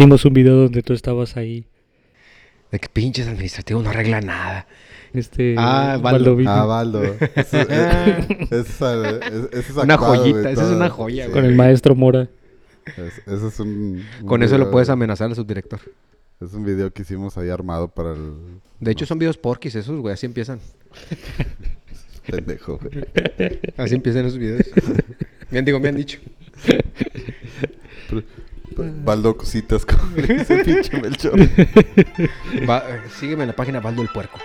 Vimos un video donde tú estabas ahí. De que pinches administrativos no arregla nada. Este, Ah, Baldo Ah, Baldo. Eso, eso es, es- eso es Una joyita, esa es una joya, Sí. con el maestro Mora. Es- Eso es un... un Con eso lo puedes amenazar al subdirector. Es un video que hicimos ahí armado para el De hecho, son videos porquis esos, güey. Así empiezan. pendejo, güey. Así empiezan esos videos. Bien, digo, me han dicho. Baldo cositas con ese pinche Melchor. Va- eh, sígueme en la página Baldo el Puerco.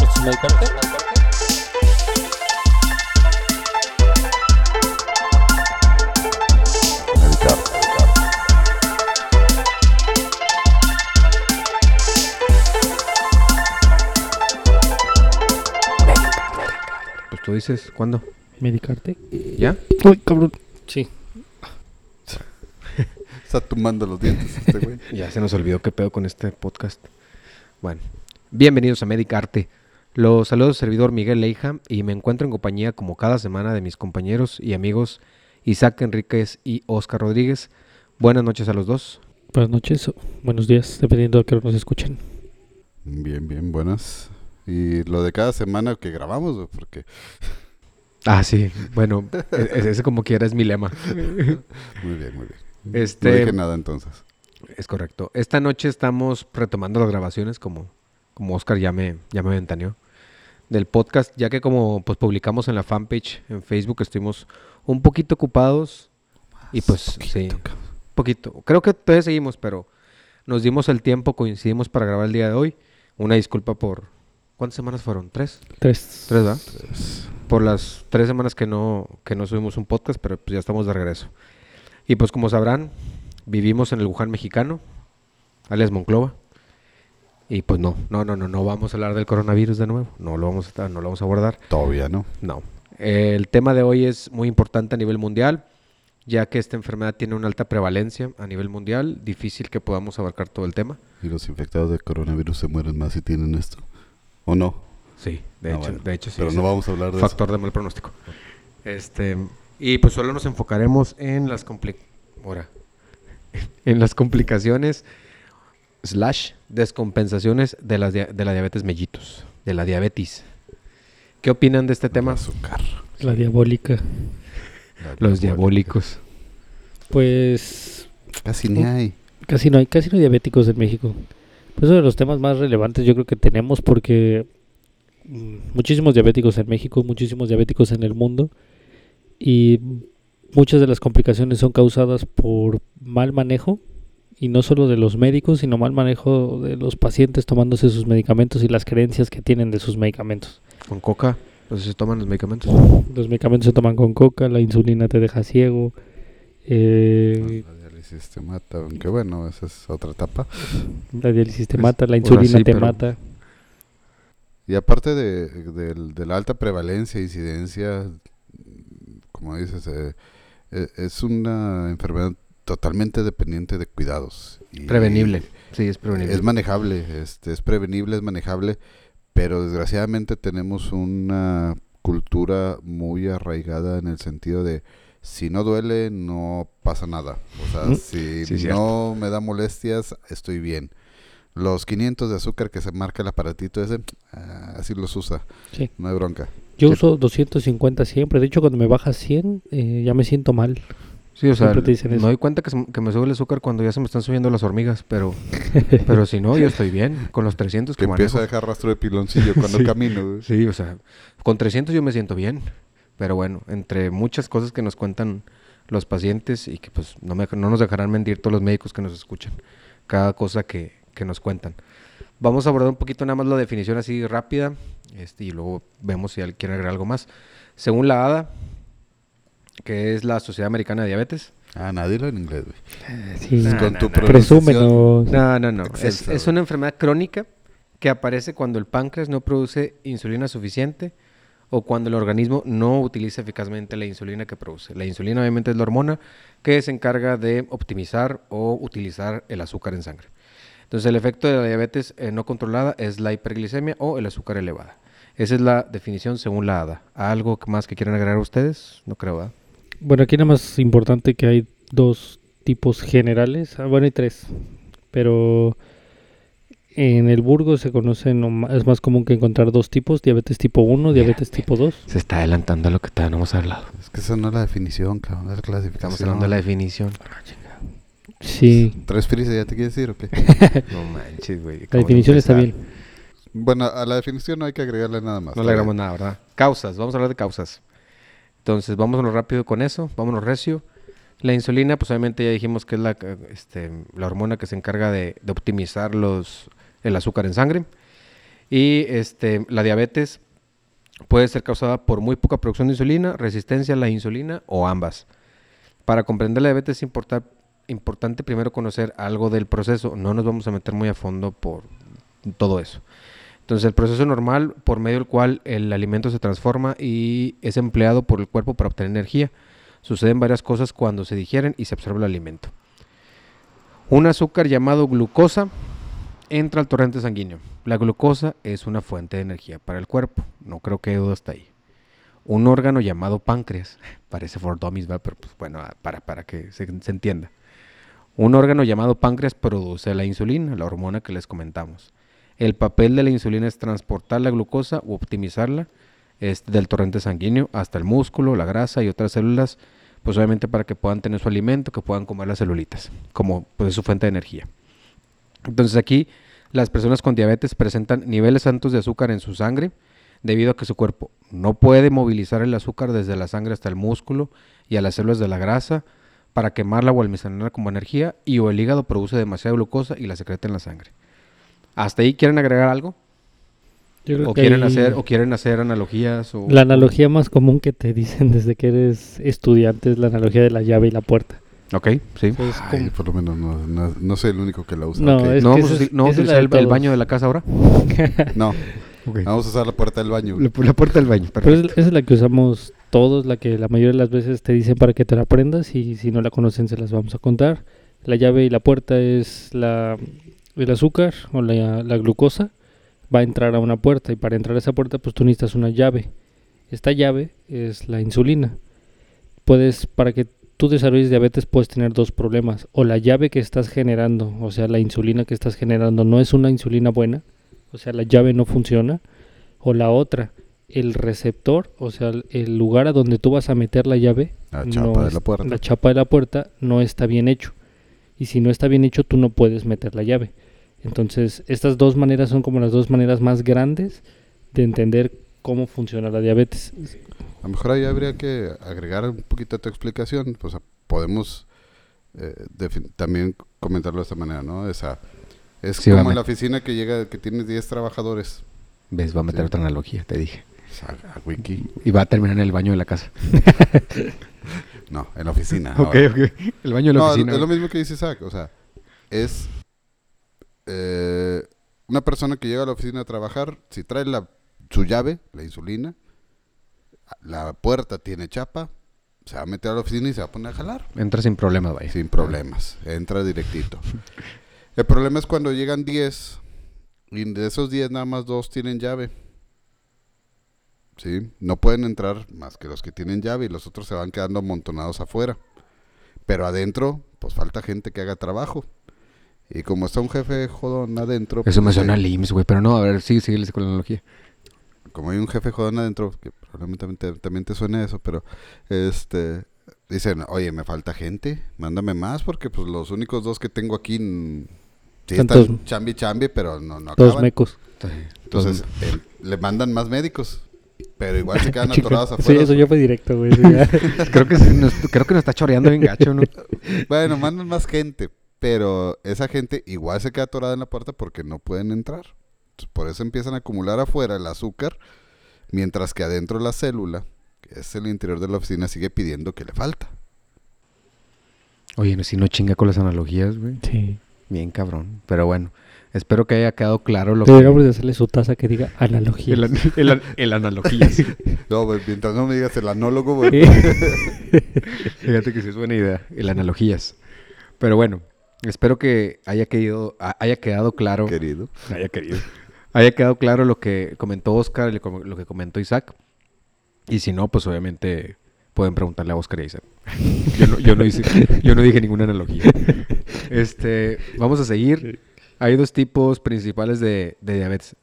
¿Es una carta? Pues tú dices, ¿cuándo? ¿Medicarte? ¿Ya? Uy, cabrón. Sí. Está tumbando los dientes este güey. Ya se nos olvidó qué pedo con este podcast. Bueno, bienvenidos a Medicarte. Los saludos servidor Miguel Leija y me encuentro en compañía como cada semana de mis compañeros y amigos Isaac Enríquez y Oscar Rodríguez. Buenas noches a los dos. Buenas noches o buenos días, dependiendo de que nos escuchen. Bien, bien, buenas. Y lo de cada semana que grabamos, porque... Ah, sí. Bueno, e- e- ese como quiera es mi lema. Muy bien, muy bien. No Este, dije nada entonces. Es correcto. Esta noche estamos retomando las grabaciones como, como Oscar ya me, ya me ventaneó del podcast, ya que como pues publicamos en la fanpage en Facebook estuvimos un poquito ocupados y pues sí, un poquito. Creo que todavía seguimos, pero nos dimos el tiempo, coincidimos para grabar el día de hoy. Una disculpa por... ¿Cuántas semanas fueron? ¿Tres? Tres. ¿Tres, ¿verdad? Por las tres semanas que no, que no subimos un podcast, pero pues ya estamos de regreso. Y pues como sabrán, vivimos en el Wuhan mexicano, alias Monclova. Y pues no, no, no, no, no vamos a hablar del coronavirus de nuevo. No lo vamos a, no lo vamos a abordar. Todavía no. No. El tema de hoy es muy importante a nivel mundial, ya que esta enfermedad tiene una alta prevalencia a nivel mundial. Difícil que podamos abarcar todo el tema. ¿Y los infectados de coronavirus se mueren más si tienen esto? ¿O no? Sí, de Ah, hecho, bueno. de hecho sí. Pero no vamos a hablar de factor de mal pronóstico. Este, y pues solo nos enfocaremos en las compli- ahora, en las complicaciones slash descompensaciones de la, de la diabetes mellitus, de la diabetes. ¿Qué opinan de este tema? Azúcar. La diabólica. La Los diabólica. diabólicos. Pues Casi ni hay. casi no hay, casi no hay diabéticos en México. Pues uno de los temas más relevantes yo creo que tenemos porque muchísimos diabéticos en México, muchísimos diabéticos en el mundo y muchas de las complicaciones son causadas por mal manejo y no solo de los médicos, sino mal manejo de los pacientes tomándose sus medicamentos y las creencias que tienen de sus medicamentos. Con coca, pues se toman los medicamentos. Los medicamentos se toman con coca, la insulina te deja ciego. eh, La diálisis te mata, aunque bueno, esa es otra etapa. la diálisis te mata, la insulina sí, te pero- mata. Y aparte de, del- de la alta prevalencia, incidencia, como dices, eh, eh, es una enfermedad totalmente dependiente de cuidados. Y Prevenible. Sí, es prevenible. Es manejable, este, es prevenible, es manejable, pero desgraciadamente tenemos una cultura muy arraigada en el sentido de si no duele, no pasa nada. O sea, Mm. si Sí, cierto. no me da molestias, estoy bien. Los 500 de azúcar que se marca el aparatito ese, ah, así los usa. Sí. No hay bronca. Yo Sí. uso 250 siempre. De hecho, cuando me baja 100, eh, ya me siento mal. Sí, o sea, te dicen me eso. doy cuenta que, se- que me sube el azúcar cuando ya se me están subiendo las hormigas, pero pero si no, yo estoy bien. Con los 300 Que que empiezo a manejo. dejar rastro de piloncillo cuando Sí. camino. Sí, o sea, con 300 yo me siento bien. Pero bueno, entre muchas cosas que nos cuentan los pacientes y que pues no, me- no nos dejarán mentir todos los médicos que nos escuchan. Cada cosa que, que nos cuentan. Vamos a abordar un poquito nada más la definición así rápida este, y luego vemos si alguien quiere agregar algo más. Según la ADA, que es la Sociedad Americana de Diabetes, Ah, nadie lo en inglés, güey. Sí. Nah, Con nah, tu nah. Presúmenos. No, no, no. Es, es una enfermedad crónica que aparece cuando el páncreas no produce insulina suficiente o cuando el organismo no utiliza eficazmente la insulina que produce. La insulina obviamente es la hormona que se encarga de optimizar o utilizar el azúcar en sangre. Entonces el efecto de la diabetes eh, no controlada es la hiperglicemia o el azúcar elevada. Esa es la definición según la ADA. ¿Algo más que quieran agregar ustedes? No creo, ¿verdad? Bueno, aquí nada más importante que hay dos tipos generales. Ah, bueno, hay tres. Pero en el Burgo se conocen, es más común que encontrar dos tipos, diabetes tipo 1, diabetes tipo 2. Se está adelantando a lo que todavía no hemos hablado. Es que esa no es la definición, cabrón, es la clasificación. Estamos hablando de la definición. Sí, ¿Tres ya te quieres decir o qué? No manches, güey. la ¿cómo definición está bien. bueno, a la definición no hay que agregarle nada más. No le agregamos nada, ¿verdad? Causas, vamos a hablar de causas. Entonces, vámonos rápido con eso, vámonos recio. La insulina, pues obviamente ya dijimos que es la, este, la hormona que se encarga de, de optimizar los, el azúcar en sangre. Y este, la diabetes puede ser causada por muy poca producción de insulina, resistencia a la insulina o ambas. Para comprender la diabetes es importa- importante primero conocer algo del proceso. No nos vamos a meter muy a fondo por todo eso. Entonces el proceso normal por medio del cual el alimento se transforma y es empleado por el cuerpo para obtener energía. Suceden varias cosas cuando se digieren y se absorbe el alimento. Un azúcar llamado glucosa entra al torrente sanguíneo. La glucosa es una fuente de energía para el cuerpo. No creo que haya duda hasta ahí. Un órgano llamado páncreas. Parece for dummies, pero pues, bueno, para, para que se entienda. Un órgano llamado páncreas produce la insulina, la hormona que les comentamos. El papel de la insulina es transportar la glucosa u optimizarla este, del torrente sanguíneo hasta el músculo, la grasa y otras células, pues obviamente para que puedan tener su alimento, que puedan comer las celulitas, como pues es su fuente de energía. Entonces aquí las personas con diabetes presentan niveles altos de azúcar en su sangre debido a que su cuerpo no puede movilizar el azúcar desde la sangre hasta el músculo y a las células de la grasa para quemarla o almacenarla como energía y o el hígado produce demasiada glucosa y la secreta en la sangre. ¿Hasta ahí quieren agregar algo? Yo creo ¿O que quieren, ahí hacer, ¿O quieren hacer analogías? O, La analogía más común que te dicen desde que eres estudiante es la analogía de la llave y la puerta. Ok, sí. Es Ay, por lo menos no, no, no soy el único que la usa. No, ok. es ¿No vamos a, es- no vamos a de el, el baño de la casa ahora? No, vamos a usar la puerta del baño. La, la puerta del baño, Pero es- perfecto. esa es la que usamos todos, la que la mayoría de las veces te dicen para que te la aprendas y si no la conocen se las vamos a contar. La llave y la puerta es la, el azúcar o la, la glucosa. Va a entrar a una puerta y para entrar a esa puerta pues tú necesitas una llave. Esta llave es la insulina. Puedes, para que tú desarrolles diabetes puedes tener dos problemas. O la llave que estás generando, o sea la insulina que estás generando no es una insulina buena. O sea la llave no funciona. O la otra, el receptor, o sea, el- lugar a donde tú vas a meter la llave, La no chapa de es- la puerta. la chapa de la puerta no está bien hecho. Y si no está bien hecho, tú no puedes meter la llave. Entonces, estas dos maneras son como las dos maneras más grandes de entender cómo funciona la diabetes. A lo mejor ahí habría que agregar un poquito a tu explicación. Pues podemos eh, también comentarlo de esta manera, ¿no? Esa, es Sí, como en la oficina que llega, que tienes 10 trabajadores. ¿Ves? Va a meter Sí. otra analogía, te dije. Pues, a- a wiki. Y va a terminar en el baño de la casa. No, en la oficina. ok, ahora. ok. El baño de la No, oficina. es lo mismo que dice Isaac. O sea, es eh, una persona que llega a la oficina a trabajar, si trae la, su llave, la insulina, la puerta tiene chapa, se va a meter a la oficina y se va a poner a jalar. Entra sin problemas, vaya. Sin problemas, entra directito. El problema es cuando llegan 10 y de esos 10 nada más dos tienen llave. Sí, no pueden entrar más que los que tienen llave y los otros se van quedando amontonados afuera. Pero adentro, pues falta gente que haga trabajo. Y como está un jefe jodón adentro, Eso me pues, suena eh, al IMSS, güey. Pero no, a ver, sí, síguele con la analogía. como hay un jefe jodón adentro, que probablemente también te, también te suene eso, pero este dicen, oye, me falta gente, mándame más, porque pues los únicos dos que tengo aquí mm, sí están chambi chambi, pero no, no Todos acaban. mecos. Entonces, eh, le mandan más médicos, pero igual se quedan atorados Sí, afuera. eso ya fue directo, güey. sí, creo, que sí nos, creo que nos está choreando bien gacho, ¿no? Bueno, mandan más gente, pero esa gente igual se queda atorada en la puerta porque no pueden entrar. Por eso empiezan a acumular afuera el azúcar, mientras que adentro la célula, que es el interior de la oficina, sigue pidiendo que le falta. Oye, no, si no chinga con las analogías, güey. Sí. Bien cabrón. Pero bueno, espero que haya quedado claro lo que... Deberíamos de hacerle su taza que diga analogía. El, an- el an- el analogías. No, güey, mientras no me digas el anólogo, güey. Fíjate que sí es buena idea. El analogías. Pero bueno, espero que haya quedado, haya quedado claro... querido. haya querido. Haya quedado claro lo que comentó Oscar y lo que comentó Isaac. Y si no, pues obviamente pueden preguntarle a Oscar y a Isaac. Yo no, yo no hice- yo no dije ninguna analogía. Este, vamos a seguir. Hay dos tipos principales de, de diabetes,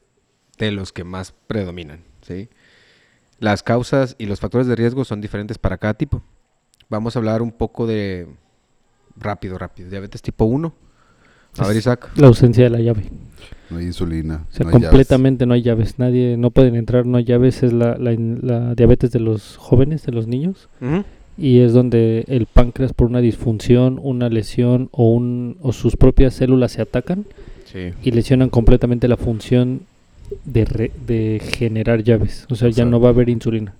de los que más predominan, ¿sí? Las causas y los factores de riesgo son diferentes para cada tipo. Vamos a hablar un poco de... Rápido, rápido. Diabetes tipo 1. A ver, Isaac. La ausencia de la llave. No hay insulina. O sea, no hay llaves. completamente no hay llaves. Nadie, no pueden entrar, no hay llaves. Es la, la, la diabetes de los jóvenes, de los niños. Ujú. Y es donde el páncreas por una disfunción, una lesión o, un, o sus propias células se atacan Sí. y lesionan completamente la función de, re- de generar llaves. O sea, O ya sea, no va a haber insulina.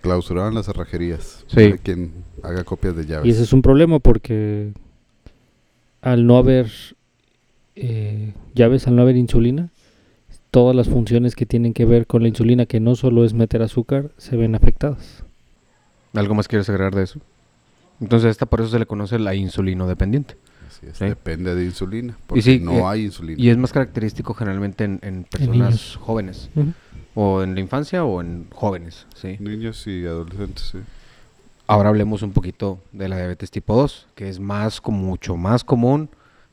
Clausuraron las cerrajerías. Sí. Para quien haga copias de llaves. Y ese es un problema porque al no haber eh, llaves, al no haber insulina, todas las funciones que tienen que ver con la insulina, que no solo es meter azúcar, se ven afectadas. ¿Algo más quieres agregar de eso? Entonces, esta por eso se le conoce la insulino dependiente. Así es, Sí. Depende de insulina. Porque sí, no eh, hay insulina. Y es más característico generalmente en, en personas jóvenes. O en la infancia o en jóvenes, ¿sí? Niños y adolescentes, sí. Ahora hablemos un poquito de la diabetes tipo 2, que es más como mucho más común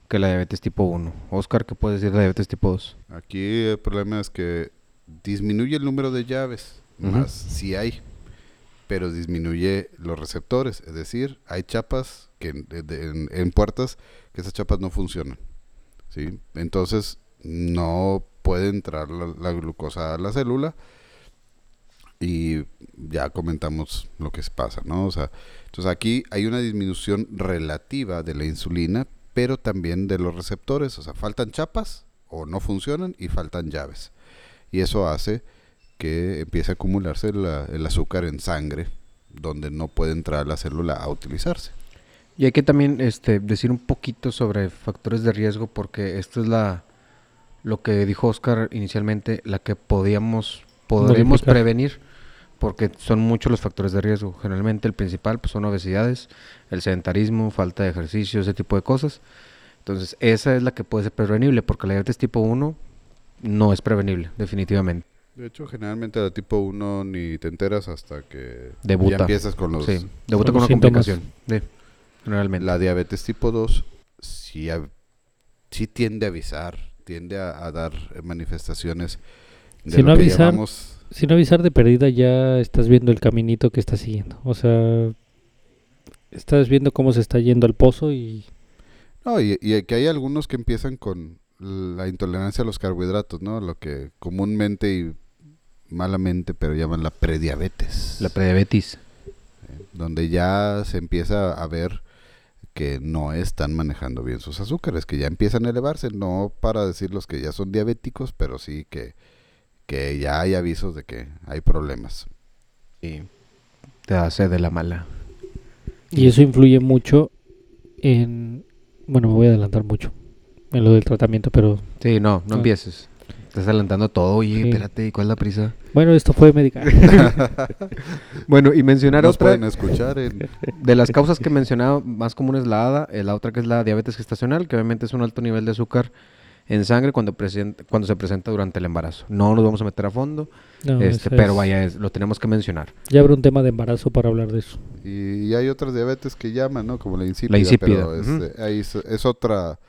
que la diabetes tipo 1. Oscar, ¿qué puedes decir de la diabetes tipo 2? Aquí el problema es que disminuye el número de llaves, más sí hay, pero disminuye los receptores, es decir, hay chapas que en, puertas que esas chapas no funcionan, ¿sí? Entonces no puede entrar la, la glucosa a la célula y ya comentamos lo que pasa, ¿no? O sea, entonces aquí hay una disminución relativa de la insulina, pero también de los receptores, o sea, faltan chapas o no funcionan y faltan llaves. Y eso hace que empiece a acumularse la- el azúcar en sangre, donde no puede entrar la célula a utilizarse. Y hay que también este, decir un poquito sobre factores de riesgo, porque esto es la lo que dijo Oscar inicialmente, la que podíamos podremos Modificar. prevenir, porque son muchos los factores de riesgo. Generalmente el principal pues, son obesidades, el sedentarismo, falta de ejercicio, ese tipo de cosas. Entonces, esa es la que puede ser prevenible, porque la diabetes tipo 1 no es prevenible, definitivamente. De hecho, generalmente la tipo 1 ni te enteras hasta que Debuta. ya empiezas con los... Sí, debuta con una síntomas. complicación. Sí, generalmente. La diabetes tipo 2 sí, a- sí tiende a avisar, tiende a, a dar manifestaciones de Si lo no que avisar, llamamos Sin avisar de perdida ya estás viendo el caminito que estás siguiendo. O sea, estás viendo cómo se está yendo al pozo y No, y, y que hay algunos que empiezan con la intolerancia a los carbohidratos, ¿no? Lo que comúnmente y malamente, pero llaman la prediabetes. La prediabetes. donde ya se empieza a ver que no están manejando bien sus azúcares, que ya empiezan a elevarse, no para decir los que ya son diabéticos, pero sí que, que ya hay avisos de que hay problemas. Y te hace de la mala. Y eso influye mucho en... Bueno, me voy a adelantar mucho en lo del tratamiento, pero... Sí, no, no Ah. empieces. Estás adelantando todo. Oye, Sí. espérate, ¿y cuál es la prisa? Bueno, esto fue médica. Bueno, y mencionar Nos otra pueden escuchar en... de las causas que he mencionado más comunes la ADA, eh, la otra que es la diabetes gestacional, que obviamente es un alto nivel de azúcar en sangre cuando, presen- cuando se presenta durante el embarazo. No nos vamos a meter a fondo, No, este, pero es- vaya, es- lo tenemos que mencionar. Ya habrá un tema de embarazo para hablar de eso. Y, y hay otras diabetes que llaman, ¿no? Como la insípida. La insípida, Pero es, ujú. eh, ahí es, es otra,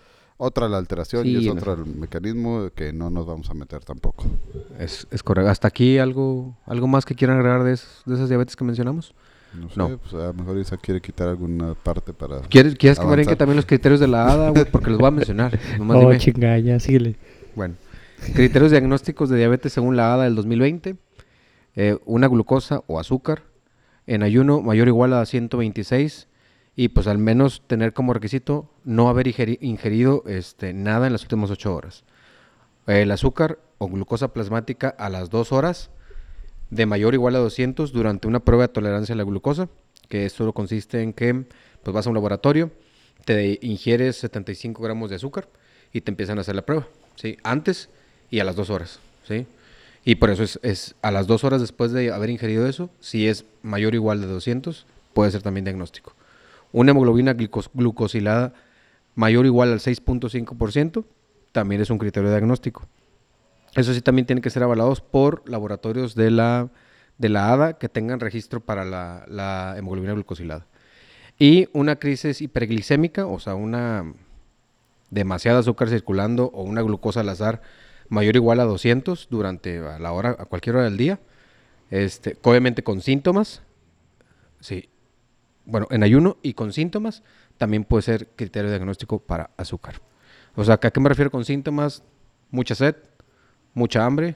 otra la alteración y es no. otro el mecanismo que no nos vamos a meter tampoco. Es, es correcto. ¿Hasta aquí algo, algo más que quieran agregar de, esos- de esas diabetes que mencionamos? No sé, No. pues a lo mejor Isa quiere quitar alguna parte para... ¿Quieres, quieres que brinque también los criterios de la ADA, güey? Porque los voy a mencionar. Nomás Oh, dime. chinga, ya, síguele. Bueno, criterios diagnósticos de diabetes según la ADA del 2020. eh, una glucosa o azúcar en ayuno mayor o igual a 126 y pues al menos tener como requisito no haber ingeri- ingerido este, nada en las últimas 8 horas. El azúcar o glucosa plasmática a las 2 horas de mayor o igual a 200 durante una prueba de tolerancia a la glucosa, que esto consiste en que pues vas a un laboratorio, te ingieres 75 gramos de azúcar y te empiezan a hacer la prueba, ¿sí? Antes y a las 2 horas, ¿sí? Y por eso es, es a las 2 horas después de haber ingerido eso, si es mayor o igual de 200, puede ser también diagnóstico. Una hemoglobina glicos- glucosilada mayor o igual al 6.5%, también es un criterio diagnóstico. Eso sí también tienen que ser avalados por laboratorios de la de la ADA que tengan registro para la, la hemoglobina glucosilada. Y una crisis hiperglicémica, o sea, una demasiada azúcar circulando o una glucosa al azar mayor o igual a 200 durante a la hora, a cualquier hora del día. Este, obviamente con síntomas. Sí. Bueno, en ayuno y con síntomas también puede ser criterio diagnóstico para azúcar. O sea, ¿a qué me refiero con síntomas? Mucha sed, mucha hambre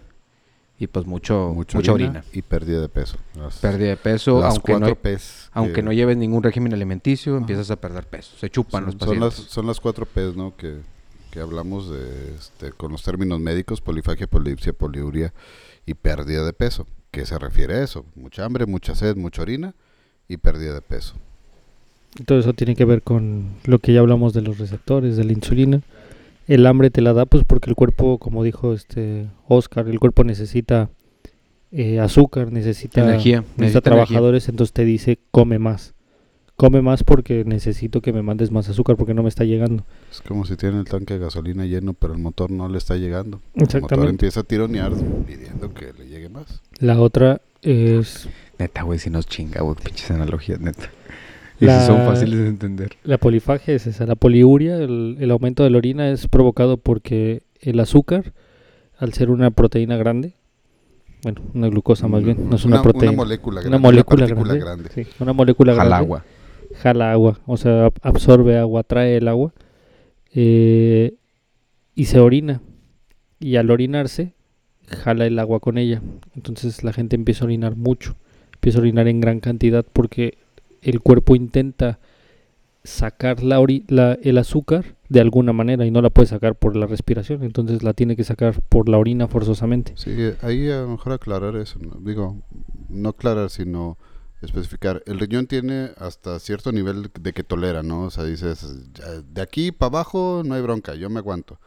y pues mucho, Mucha mucha orina. Y pérdida de peso. Las, Pérdida de peso, aunque, no, P's aunque que- no lleves ningún régimen alimenticio, empiezas a perder peso. Se chupan son, los son pacientes. las, son las cuatro P's, ¿no? Que, que hablamos de, este, con los términos médicos, polifagia, polipsia, poliuria y pérdida de peso. ¿Qué se refiere a eso? Mucha hambre, mucha sed, mucha orina y pérdida de peso. Todo eso tiene que ver con lo que ya hablamos de los receptores, de la insulina. El hambre te la da pues porque el cuerpo, como dijo este Oscar, el cuerpo necesita eh, azúcar, necesita Energía, necesita necesita trabajadores, entonces te dice come más. Come más porque necesito que me mandes más azúcar porque no me está llegando. Es como si tiene el tanque de gasolina lleno, pero el motor no le está llegando. El motor Exactamente. empieza a tironear pidiendo que le llegue más. La otra es Neta, güey, si nos chinga, güey, pinches analogías, neta. Y La- si son fáciles de entender. La polifagia es esa, la poliuria, el, el aumento de la orina es provocado porque el azúcar, al ser una proteína grande, bueno, una glucosa más bien, no es una, proteína, Una molécula grande. una molécula grande, sí, una molécula Jala grande, agua. jala agua, o sea, ab- absorbe agua, trae el agua eh, y se orina. Y al orinarse, jala el agua con ella. Entonces la gente empieza a orinar mucho, empieza a orinar en gran cantidad porque el cuerpo intenta sacar la ori- la- el azúcar de alguna manera y no la puede sacar por la respiración, entonces la tiene que sacar por la orina forzosamente. Sí, ahí a lo mejor aclarar eso. ¿no? Digo, no aclarar, sino especificar. El riñón tiene hasta cierto nivel de que tolera, ¿no? O sea, dices, "Ya, de aquí para abajo no hay bronca, yo me aguanto.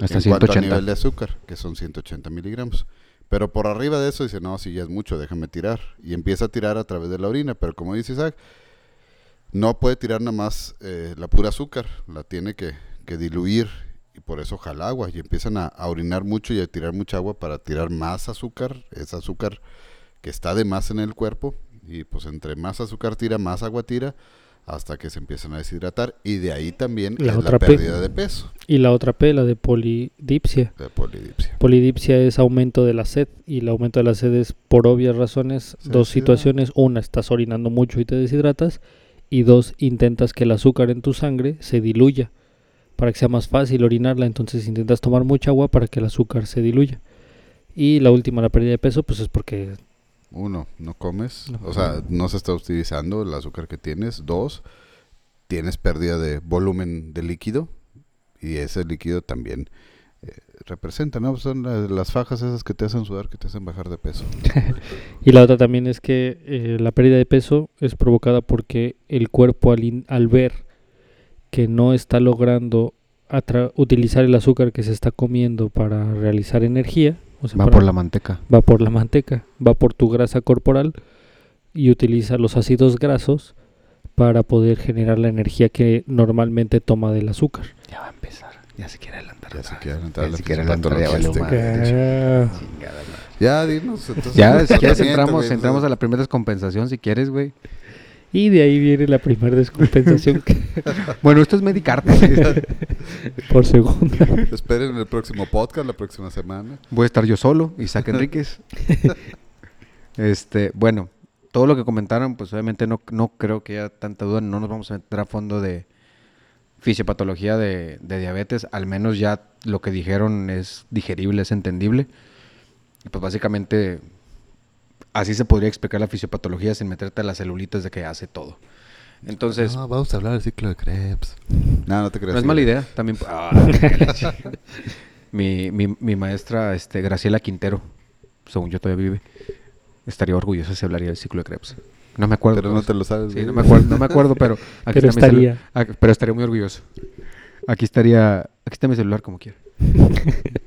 Hasta en cuanto a 180. nivel de azúcar, que son 180 miligramos. Pero por arriba de eso dice, no, si ya es mucho, déjame tirar. Y empieza a tirar a través de la orina. Pero como dice Isaac, no puede tirar nada más eh, la pura azúcar, la tiene que, que diluir y por eso jala agua. Y empiezan a, orinar mucho y a tirar mucha agua para tirar más azúcar, ese azúcar que está de más en el cuerpo. Y pues entre más azúcar tira, más agua tira, hasta que se empiezan a deshidratar. Y de ahí también La es otra la P. pérdida de peso, Y la otra P, la de polidipsia. polidipsia. Polidipsia es aumento de la sed y el aumento de la sed es por obvias razones Se dos deshidrata. situaciones. Una, estás orinando mucho y te deshidratas. Y dos, intentas que el azúcar en tu sangre se diluya para que sea más fácil orinarla. Entonces intentas tomar mucha agua para que el azúcar se diluya. Y la última, la pérdida de peso, pues es porque Uno, no comes, No o sea, no se está utilizando el azúcar que tienes. Dos, tienes pérdida de volumen de líquido y ese líquido también eh, representa, ¿no? Son la- las fajas esas que te hacen sudar, que te hacen bajar de peso. Y la otra también es que eh, la pérdida de peso es provocada porque el cuerpo al, in- al ver que no está logrando atra- utilizar el azúcar que se está comiendo para realizar energía, o sea, Va para- por la manteca. va por la manteca, va por tu grasa corporal y utiliza los ácidos grasos para poder generar la energía que normalmente toma del azúcar. Ya va a empezar. Ya se quiere adelantar. Ya se quiere adelantar Ya se quiere adelantar, ya dinos. Entonces, Ya, si quieres entramos, entramos a la primera descompensación, si quieres, güey. Y de ahí viene la primera descompensación que- Bueno, esto es medicarte. por segunda. Esperen el próximo podcast, la próxima semana. Voy a estar yo solo, Isaac Enríquez. este, bueno, todo lo que comentaron, pues obviamente no, no creo que haya tanta duda, no nos vamos a meter a fondo de fisiopatología de, de diabetes, al menos ya lo que dijeron es digerible, es entendible. Y pues básicamente así se podría explicar la fisiopatología sin meterte a las celulitas de que hace todo. Entonces, No, vamos a hablar del ciclo de Krebs. No, no te creas. no es mala idea, también. Ah, mi, mi, mi maestra, este, Graciela Quintero, según yo todavía vive, estaría orgullosa si hablaría del ciclo de Krebs. No me acuerdo. Pero no te lo sabes. Sí, no me acuerdo, no me acuerdo, pero aquí Pero está mi celu- estaría. ah, pero estaría muy orgulloso. Aquí estaría, aquí está mi celular como quiera.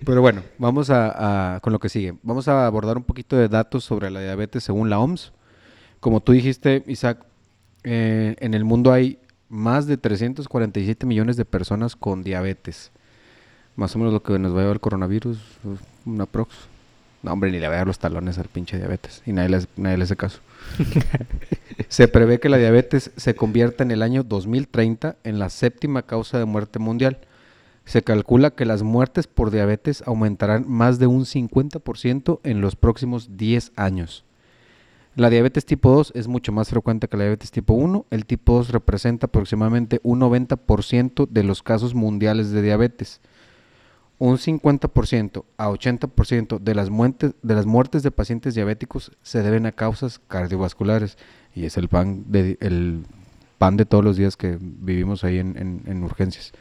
Pero bueno, vamos a, a- con lo que sigue. Vamos a abordar un poquito de datos sobre la diabetes según la OMS. Como tú dijiste, Isaac, eh, en el mundo hay más de 347 millones de personas con diabetes. Más o menos lo que nos va a llevar el coronavirus, una prox. No, hombre, ni le voy a dar los talones al pinche diabetes. Y nadie le, nadie le hace caso. se prevé que la diabetes se convierta en el año 2030 en la séptima causa de muerte mundial. Se calcula que las muertes por diabetes aumentarán más de un 50% en los próximos 10 años. La diabetes tipo 2 es mucho más frecuente que la diabetes tipo 1. El tipo 2 representa aproximadamente un 90% de los casos mundiales de diabetes. Un 50% a 80% de las, muertes, de las muertes de pacientes diabéticos se deben a causas cardiovasculares. Y es el pan de, el pan de todos los días que vivimos ahí en, en- en urgencias.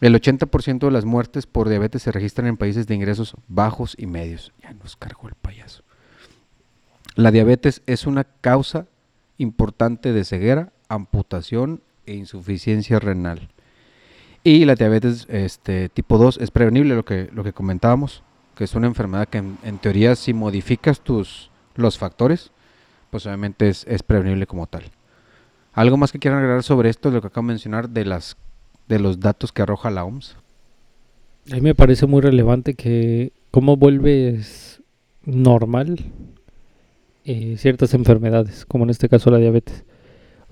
El 80% de las muertes por diabetes se registran en países de ingresos bajos y medios. Ya nos cargó el payaso. La diabetes es una causa importante de ceguera, amputación e insuficiencia renal. Y la diabetes este, tipo 2 es prevenible, lo que, lo que comentábamos, que es una enfermedad que en, teoría si modificas tus, los factores, pues obviamente es, es prevenible como tal. ¿Algo más que quieran agregar sobre esto, lo que acabo de mencionar, de, las, de los datos que arroja la OMS? A mí me parece muy relevante que cómo vuelves normal eh, ciertas enfermedades, como en este caso la diabetes.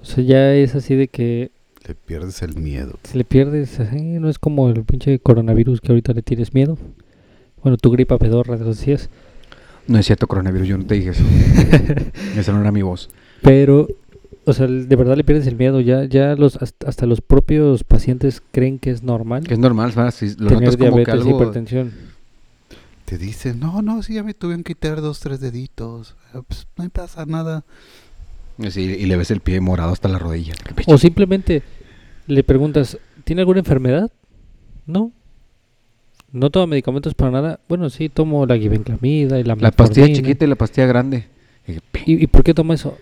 O sea, ya es así de que Le pierdes el miedo. se le pierdes, no es como el pinche coronavirus que ahorita le tienes miedo. Bueno, tu gripa pedorra de los días. No es cierto, coronavirus, yo no te dije eso. Esa no era mi voz. Pero, o sea, de verdad le pierdes el miedo. Ya, ya los, hasta, hasta los propios pacientes creen que es normal Que es normal. Si lo tener notas como que diabetes, algo... hipertensión. Te dicen, no, no, sí, ya me tuvieron que quitar dos, tres deditos. Ah, Pues no me pasa nada. Sí, y le ves el pie morado hasta la rodilla. O simplemente le preguntas, ¿tiene alguna enfermedad? No. No toma medicamentos para nada. Bueno, sí, tomo la glibenclamida y la La pastilla chiquita y la pastilla grande. Y- ¿Y, ¿Y por qué toma eso?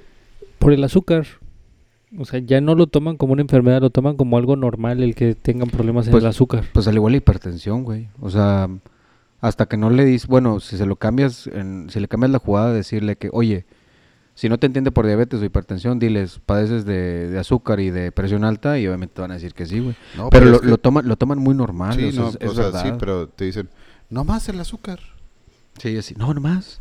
Por el azúcar. O sea, ya no lo toman como una enfermedad, lo toman como algo normal el que tengan problemas en Pues- el azúcar. Pues al igual la hipertensión, güey. O sea, hasta que no le dices, bueno, si se lo cambias, en- si le cambias la jugada, decirle que, oye, si no te entiende por diabetes o hipertensión, diles, padeces de, de azúcar y de presión alta y obviamente te van a decir que sí, güey. No, pero lo, es que- lo toman, lo toman muy normal, Sí, o sea, no, es, es o sea, verdad. sí, pero te dicen, no más el azúcar. Sí, así, no, nomás.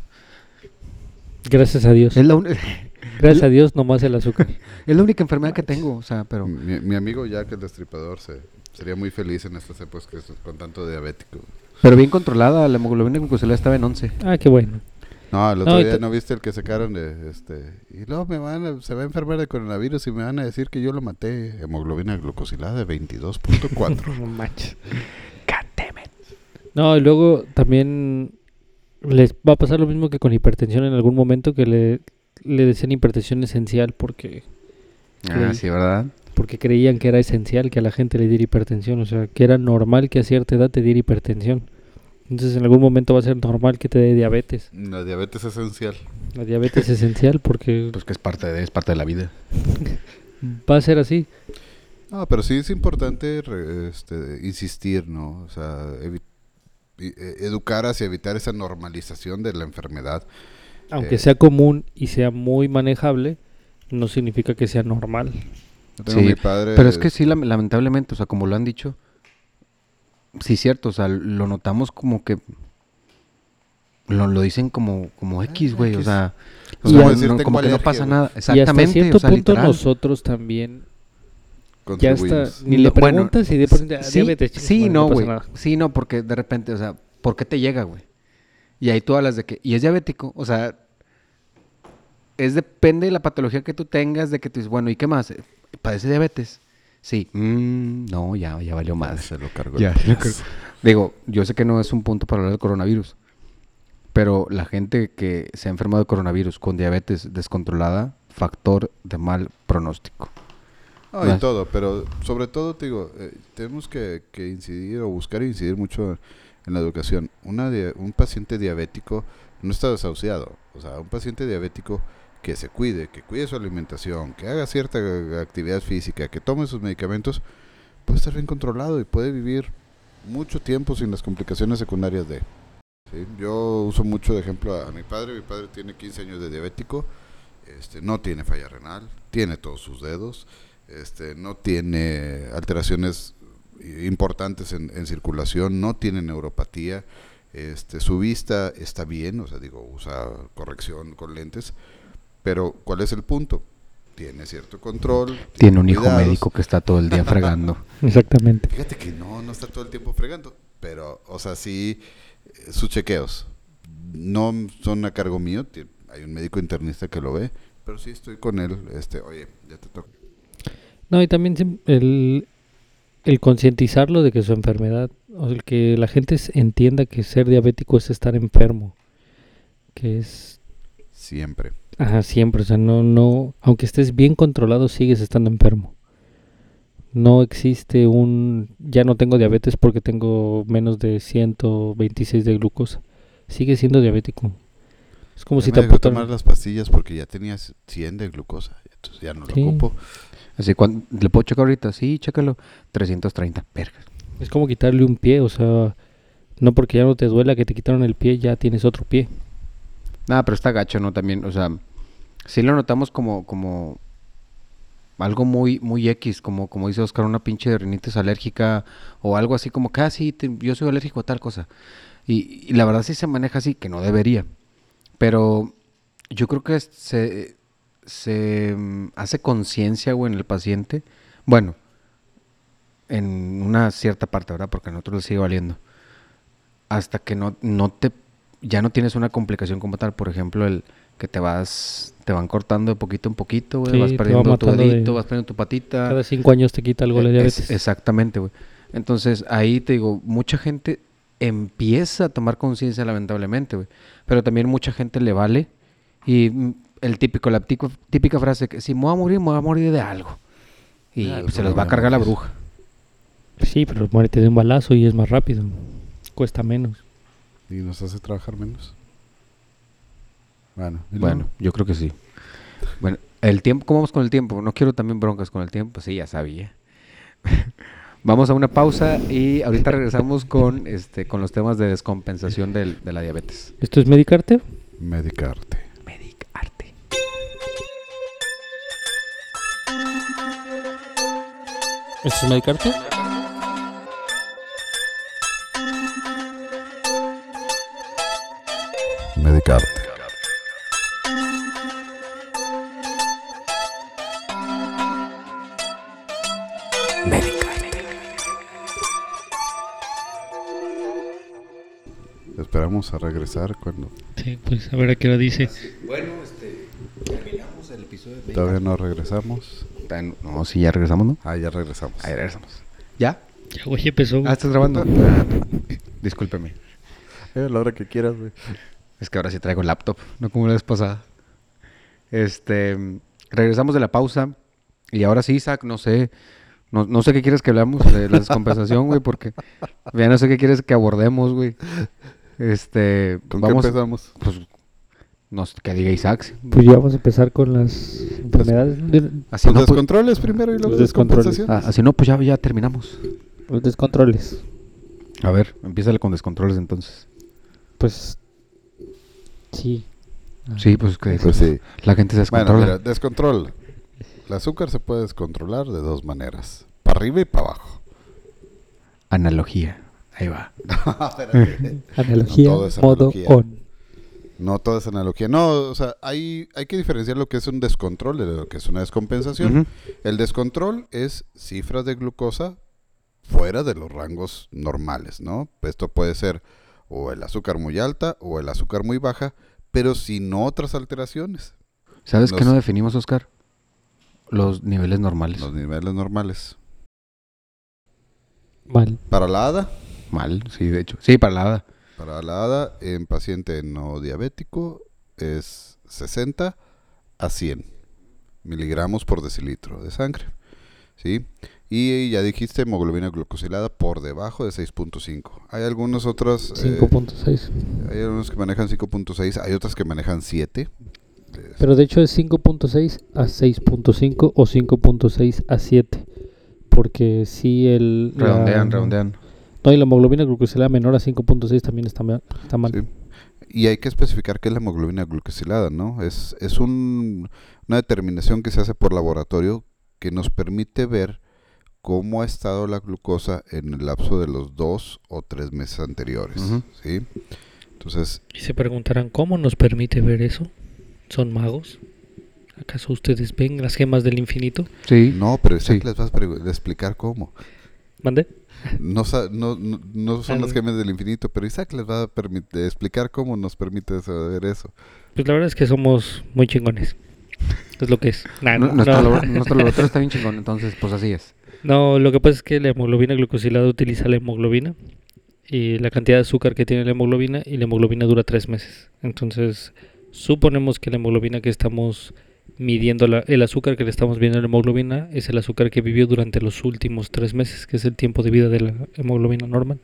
Gracias a Dios. Es la, un- Gracias a Dios, nomás el azúcar. es la única enfermedad que tengo, o sea, pero... Mi, mi amigo Jack, el destripador, se, sería muy feliz en estas épocas que es- con tanto diabético. Pero bien controlada, la hemoglobina glucosilada estaba en 11. Ah, qué bueno. No, el otro No, día no viste el que sacaron de este y luego me van a- se va a enfermar de coronavirus y me van a decir que yo lo maté. Hemoglobina glucosilada de 22.4. No manches. No, y luego también les va a pasar lo mismo que con hipertensión en algún momento que le, le decían hipertensión esencial porque, Ah, Sí. sí, ¿verdad? porque creían que era esencial que a la gente le diera hipertensión, o sea, que era normal que a cierta edad te diera hipertensión. Entonces en algún momento va a ser normal que te dé diabetes. La diabetes esencial. La diabetes es esencial porque Pues que es parte de, es parte de la vida. va a ser así. No, pero sí es importante re- este, insistir, ¿no? O sea, evi- y- e- educar hacia evitar esa normalización de la enfermedad. Aunque Eh. sea común y sea muy manejable, no significa que sea normal. Sí, mi padre. Pero es que sí, lam- lamentablemente, o sea, como lo han dicho, sí cierto, o sea, lo notamos como que lo, lo dicen como, como X, güey, o sea, o no- como que no pasa nada. y hasta Exactamente, cierto o sea, punto literal. nosotros también ya está ni le No, bueno, preguntas y de repente ah, Sí, diabetes, sí, madre, no, güey. Sí, no, porque de repente, o sea, ¿por qué te llega, güey? Y ahí tú hablas de que, y es diabético, o sea, es depende de la patología que tú tengas, de que tú dices, bueno, ¿y qué más? Eh, ¿Padece diabetes? Sí. Mm, no, ya, ya valió más. Se lo cargo. Ya, Digo, yo sé que no es un punto para hablar del coronavirus, pero la gente que se ha enfermado de coronavirus con diabetes descontrolada, factor de mal pronóstico. No, y todo, pero sobre todo te digo, eh, tenemos que, que incidir o buscar incidir mucho en la educación. Una un paciente diabético no está desahuciado, o sea, un paciente diabético que se cuide, que cuide su alimentación, que haga cierta actividad física, que tome sus medicamentos, puede estar bien controlado y puede vivir mucho tiempo sin las complicaciones secundarias de. ¿sí? Yo uso mucho de ejemplo a mi padre, mi padre tiene 15 años de diabético, este, no tiene falla renal, tiene todos sus dedos, este, no tiene alteraciones importantes en, en circulación, no tiene neuropatía, este, su vista está bien, o sea, digo, usa corrección con lentes, pero ¿cuál es el punto? Tiene cierto control. Tiene un hijo médico que está todo el día fregando. Exactamente. Fíjate que no, no está todo el tiempo fregando, pero, o sea, sí, eh, sus chequeos no son a cargo mío, hay un médico internista que lo ve, pero sí estoy con él, este, oye, ya te toca. No, y también el, el concientizarlo de que su enfermedad, o el que la gente entienda que ser diabético es estar enfermo, que es, Siempre. Ajá, siempre, o sea, no, no, aunque estés bien controlado, sigues estando enfermo. No existe un, ya no tengo diabetes porque tengo menos de 126 de glucosa. Sigue siendo diabético. Es como Ya si me te dejó apuntaran- tomar las pastillas porque ya tenías 100 de glucosa, entonces ya no lo Sí. ocupo. Así, cuando, ¿le puedo checar ahorita? Sí, chécalo. 330. Verga. Es como quitarle un pie, o sea, no porque ya no te duela que te quitaron el pie, ya tienes otro pie. Nada, pero está gacho, ¿no? También, o sea, sí lo notamos como, como algo muy, muy X, como, como dice Oscar, una pinche rinitis alérgica o algo así como que, ah, sí, yo soy alérgico a tal cosa. Y, y la verdad sí se maneja así, que no debería. Pero yo creo que se, se mm, hace conciencia, güey, en el paciente. Bueno, en una cierta parte, ¿verdad? Porque a nosotros le sigue valiendo. Hasta que no, no te, ya no tienes una complicación como tal. Por ejemplo, el que te vas, te van cortando de poquito en poquito, güey. Sí, vas va perdiendo tu de- dedito, vas perdiendo tu patita. Cada cinco años te quita algo la Eh, diabetes. es- exactamente, güey. Entonces, ahí te digo, mucha gente empieza a tomar conciencia, lamentablemente, güey. Pero también mucha gente le vale. Y mm, el típico, la tico- típica frase que si me voy a morir, me voy a morir de algo. Y Ah, se los va a cargar la bruja. Sí, pero muérete de un balazo y es más rápido. Cuesta menos. ¿Y nos hace trabajar menos? Bueno, ¿y Bueno, yo creo que sí. Bueno, el tiempo, ¿cómo vamos con el tiempo? No quiero también broncas con el tiempo, sí, ya sabía. vamos a una pausa y ahorita regresamos con este con los temas de descompensación del- de la diabetes. ¿Esto es Medicarte? Medicarte. Medicarte. ¿Esto es Medicarte? Medicarte. Esperamos a regresar cuando Sí, pues a ver a qué hora dice. Bueno, este terminamos el episodio de todavía no regresamos. No, sí, ya regresamos, ¿no? Ah, ya regresamos. Ahí regresamos. ¿Ya? Ya, güey, empezó. Ah, ¿estás grabando? Discúlpeme. Eh, a la hora que quieras, güey. Es que ahora sí traigo laptop, no como la vez pasada. Este, regresamos de la pausa. Y ahora sí, Isaac, no sé. No, no sé qué quieres que hablamos de la descompensación, güey, porque ya no sé qué quieres que abordemos, güey. Este, ¿Con vamos, qué empezamos? pues, no sé, que diga Isaac. Pues ya vamos a empezar con las enfermedades. de- Así Los no, pues, descontroles primero y luego Los descontroles. descompensaciones. ah, así no, pues ya, ya terminamos. Los descontroles. A ver, empieza con descontroles entonces. Pues. Sí. Ah, Sí, pues que Pues sí. la gente se Bueno, descontrola. mira, descontrol. El azúcar se puede descontrolar de dos maneras. Para arriba y para abajo. Analogía. Ahí va. Analogía, No todo es modo analogía. on. No toda es analogía. No, o sea, hay, hay que diferenciar lo que es un descontrol de lo que es una descompensación. El descontrol es cifras de glucosa fuera de los rangos normales, ¿no? Esto puede ser o el azúcar muy alta o el azúcar muy baja, pero sin otras alteraciones. ¿Sabes qué no definimos, Oscar? Los niveles normales. Los niveles normales. Mal. Para la ADA, Mal, sí, de hecho. Sí, para la hada. para la ADA en paciente no diabético es 60 a 100 miligramos por decilitro de sangre. ¿Sí? Y ya dijiste hemoglobina glucosilada por debajo de 6.5. Hay algunos otros... eh, 5.6. hay algunos que manejan 5.6, hay otras que manejan 7. Eh, Pero de hecho es 5.6 a 6.5 o 5.6 a 7. Porque si el. la- Redondean, redondean. No, y la hemoglobina glucosilada menor a 5.6 también está, está mal. Sí. Y hay que especificar qué es la hemoglobina glucosilada, ¿no? Es, es un- una determinación que se hace por laboratorio que nos permite ver cómo ha estado la glucosa en el lapso de los dos o tres meses anteriores. Ujú. ¿sí? Entonces, Y se preguntarán, ¿cómo nos permite ver eso? ¿Son magos? ¿Acaso ustedes ven las gemas del infinito? Sí. no, pero Isaac Sí. les vas a explicar cómo. ¿Mande? No, no, no, son Ah, las no. gemas del infinito, pero Isaac les va a explicar cómo nos permite saber eso. Pues la verdad es que somos muy chingones. Es lo que es. Nah, no, nuestro, no. labor- nuestro laboratorio está bien chingón, entonces pues así es. No, lo que pasa es que la hemoglobina glucosilada utiliza la hemoglobina y la cantidad de azúcar que tiene la hemoglobina y la hemoglobina dura tres meses. Entonces, suponemos que la hemoglobina que estamos midiendo, la- el azúcar que le estamos viendo a la hemoglobina es el azúcar que vivió durante los últimos tres meses, que es el tiempo de vida de la hemoglobina normal.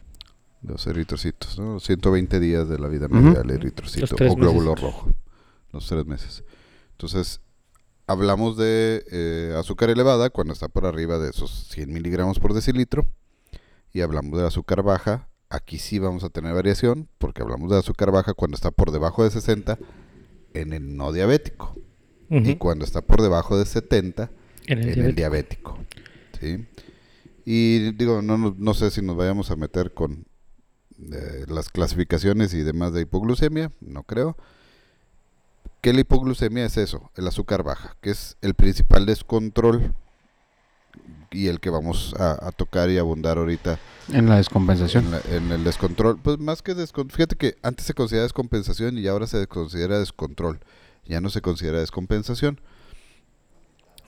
Los eritrocitos, ¿no? Los 120 días de la vida media del eritrocito o glóbulo meses. rojo. Los tres meses. Entonces, hablamos de eh, azúcar elevada cuando está por arriba de esos 100 miligramos por decilitro. Y hablamos de azúcar baja. Aquí sí vamos a tener variación porque hablamos de azúcar baja cuando está por debajo de 60 en el no diabético. Y cuando está por debajo de 70 En el en el diabético. diabético. ¿sí? Y digo, no, no, no sé si nos vayamos a meter con eh, las clasificaciones y demás de hipoglucemia, no creo. Que la hipoglucemia es eso, el azúcar baja, que es el principal descontrol y el que vamos a, a tocar y abundar ahorita En la descompensación. en, la- en el descontrol. Pues más que descontrol, fíjate que antes se considera descompensación y ahora se considera descontrol. Ya no se considera descompensación.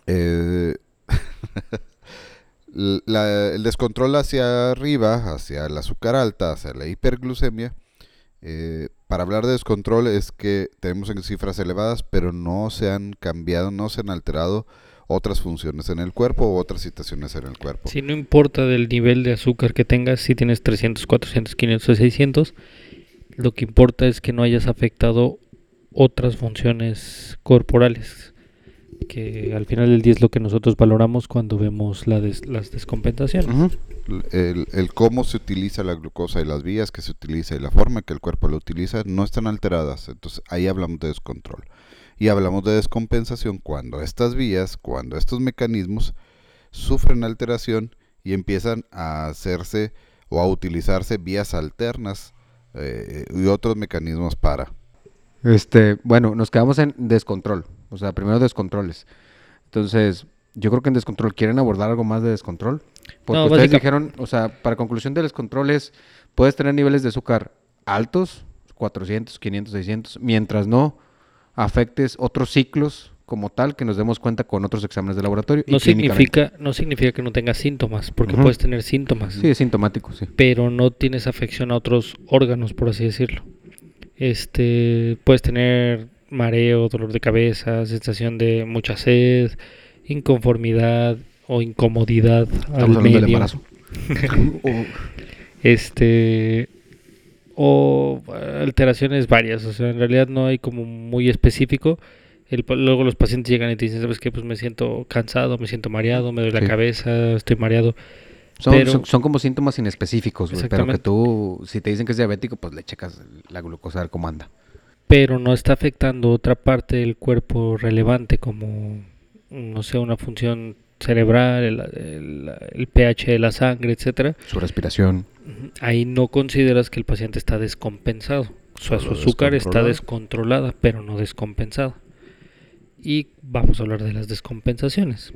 Eh, la- el descontrol hacia arriba, hacia el azúcar alta, hacia la hiperglucemia. Eh, para hablar de descontrol es que tenemos en cifras elevadas, pero no se han cambiado, no se han alterado otras funciones en el cuerpo u otras situaciones en el cuerpo. Si no importa del nivel de azúcar que tengas, si tienes 300, 400, 500 o 600, lo que importa es que no hayas afectado otras funciones corporales, que al final del día es lo que nosotros valoramos cuando vemos la des- las descompensaciones. Ujú. el, el cómo se utiliza la glucosa y las vías que se utiliza y la forma que el cuerpo lo utiliza no están alteradas. Entonces ahí hablamos de descontrol. Y hablamos de descompensación cuando estas vías, cuando estos mecanismos sufren alteración y empiezan a hacerse o a utilizarse vías alternas eh, y otros mecanismos para. Este, bueno, nos quedamos en descontrol. O sea, primero descontroles. Entonces, yo creo que en descontrol, ¿quieren abordar algo más de descontrol? Porque No, ustedes básica- dijeron, o sea, para conclusión de descontrol es, puedes tener niveles de azúcar altos, 400, 500, 600, mientras no afectes otros ciclos como tal, que nos demos cuenta con otros exámenes de laboratorio. No significa, no significa que no tengas síntomas, porque puedes tener síntomas, Sí, es sintomático, sí. pero no tienes afección a otros órganos, por así decirlo. Este, puedes tener mareo, dolor de cabeza, sensación de mucha sed, inconformidad o incomodidad Estamos al hablando del medio. embarazo. este o alteraciones varias, o sea, en realidad no hay como muy específico. El, luego los pacientes llegan y te dicen, ¿sabes qué? Pues me siento cansado, me siento mareado, me duele Sí. la cabeza, estoy mareado. Son, Pero- son, son como síntomas inespecíficos, güey, pero que tú, si te dicen que es diabético, pues le checas la glucosa a ver cómo anda. pero no está afectando otra parte del cuerpo relevante como, no sé, una función cerebral, el, el- el pH de la sangre, etcétera. Su respiración. Ahí no consideras que el paciente está descompensado. O sea, su azúcar está descontrolada, pero no descompensada. Y vamos a hablar de las descompensaciones.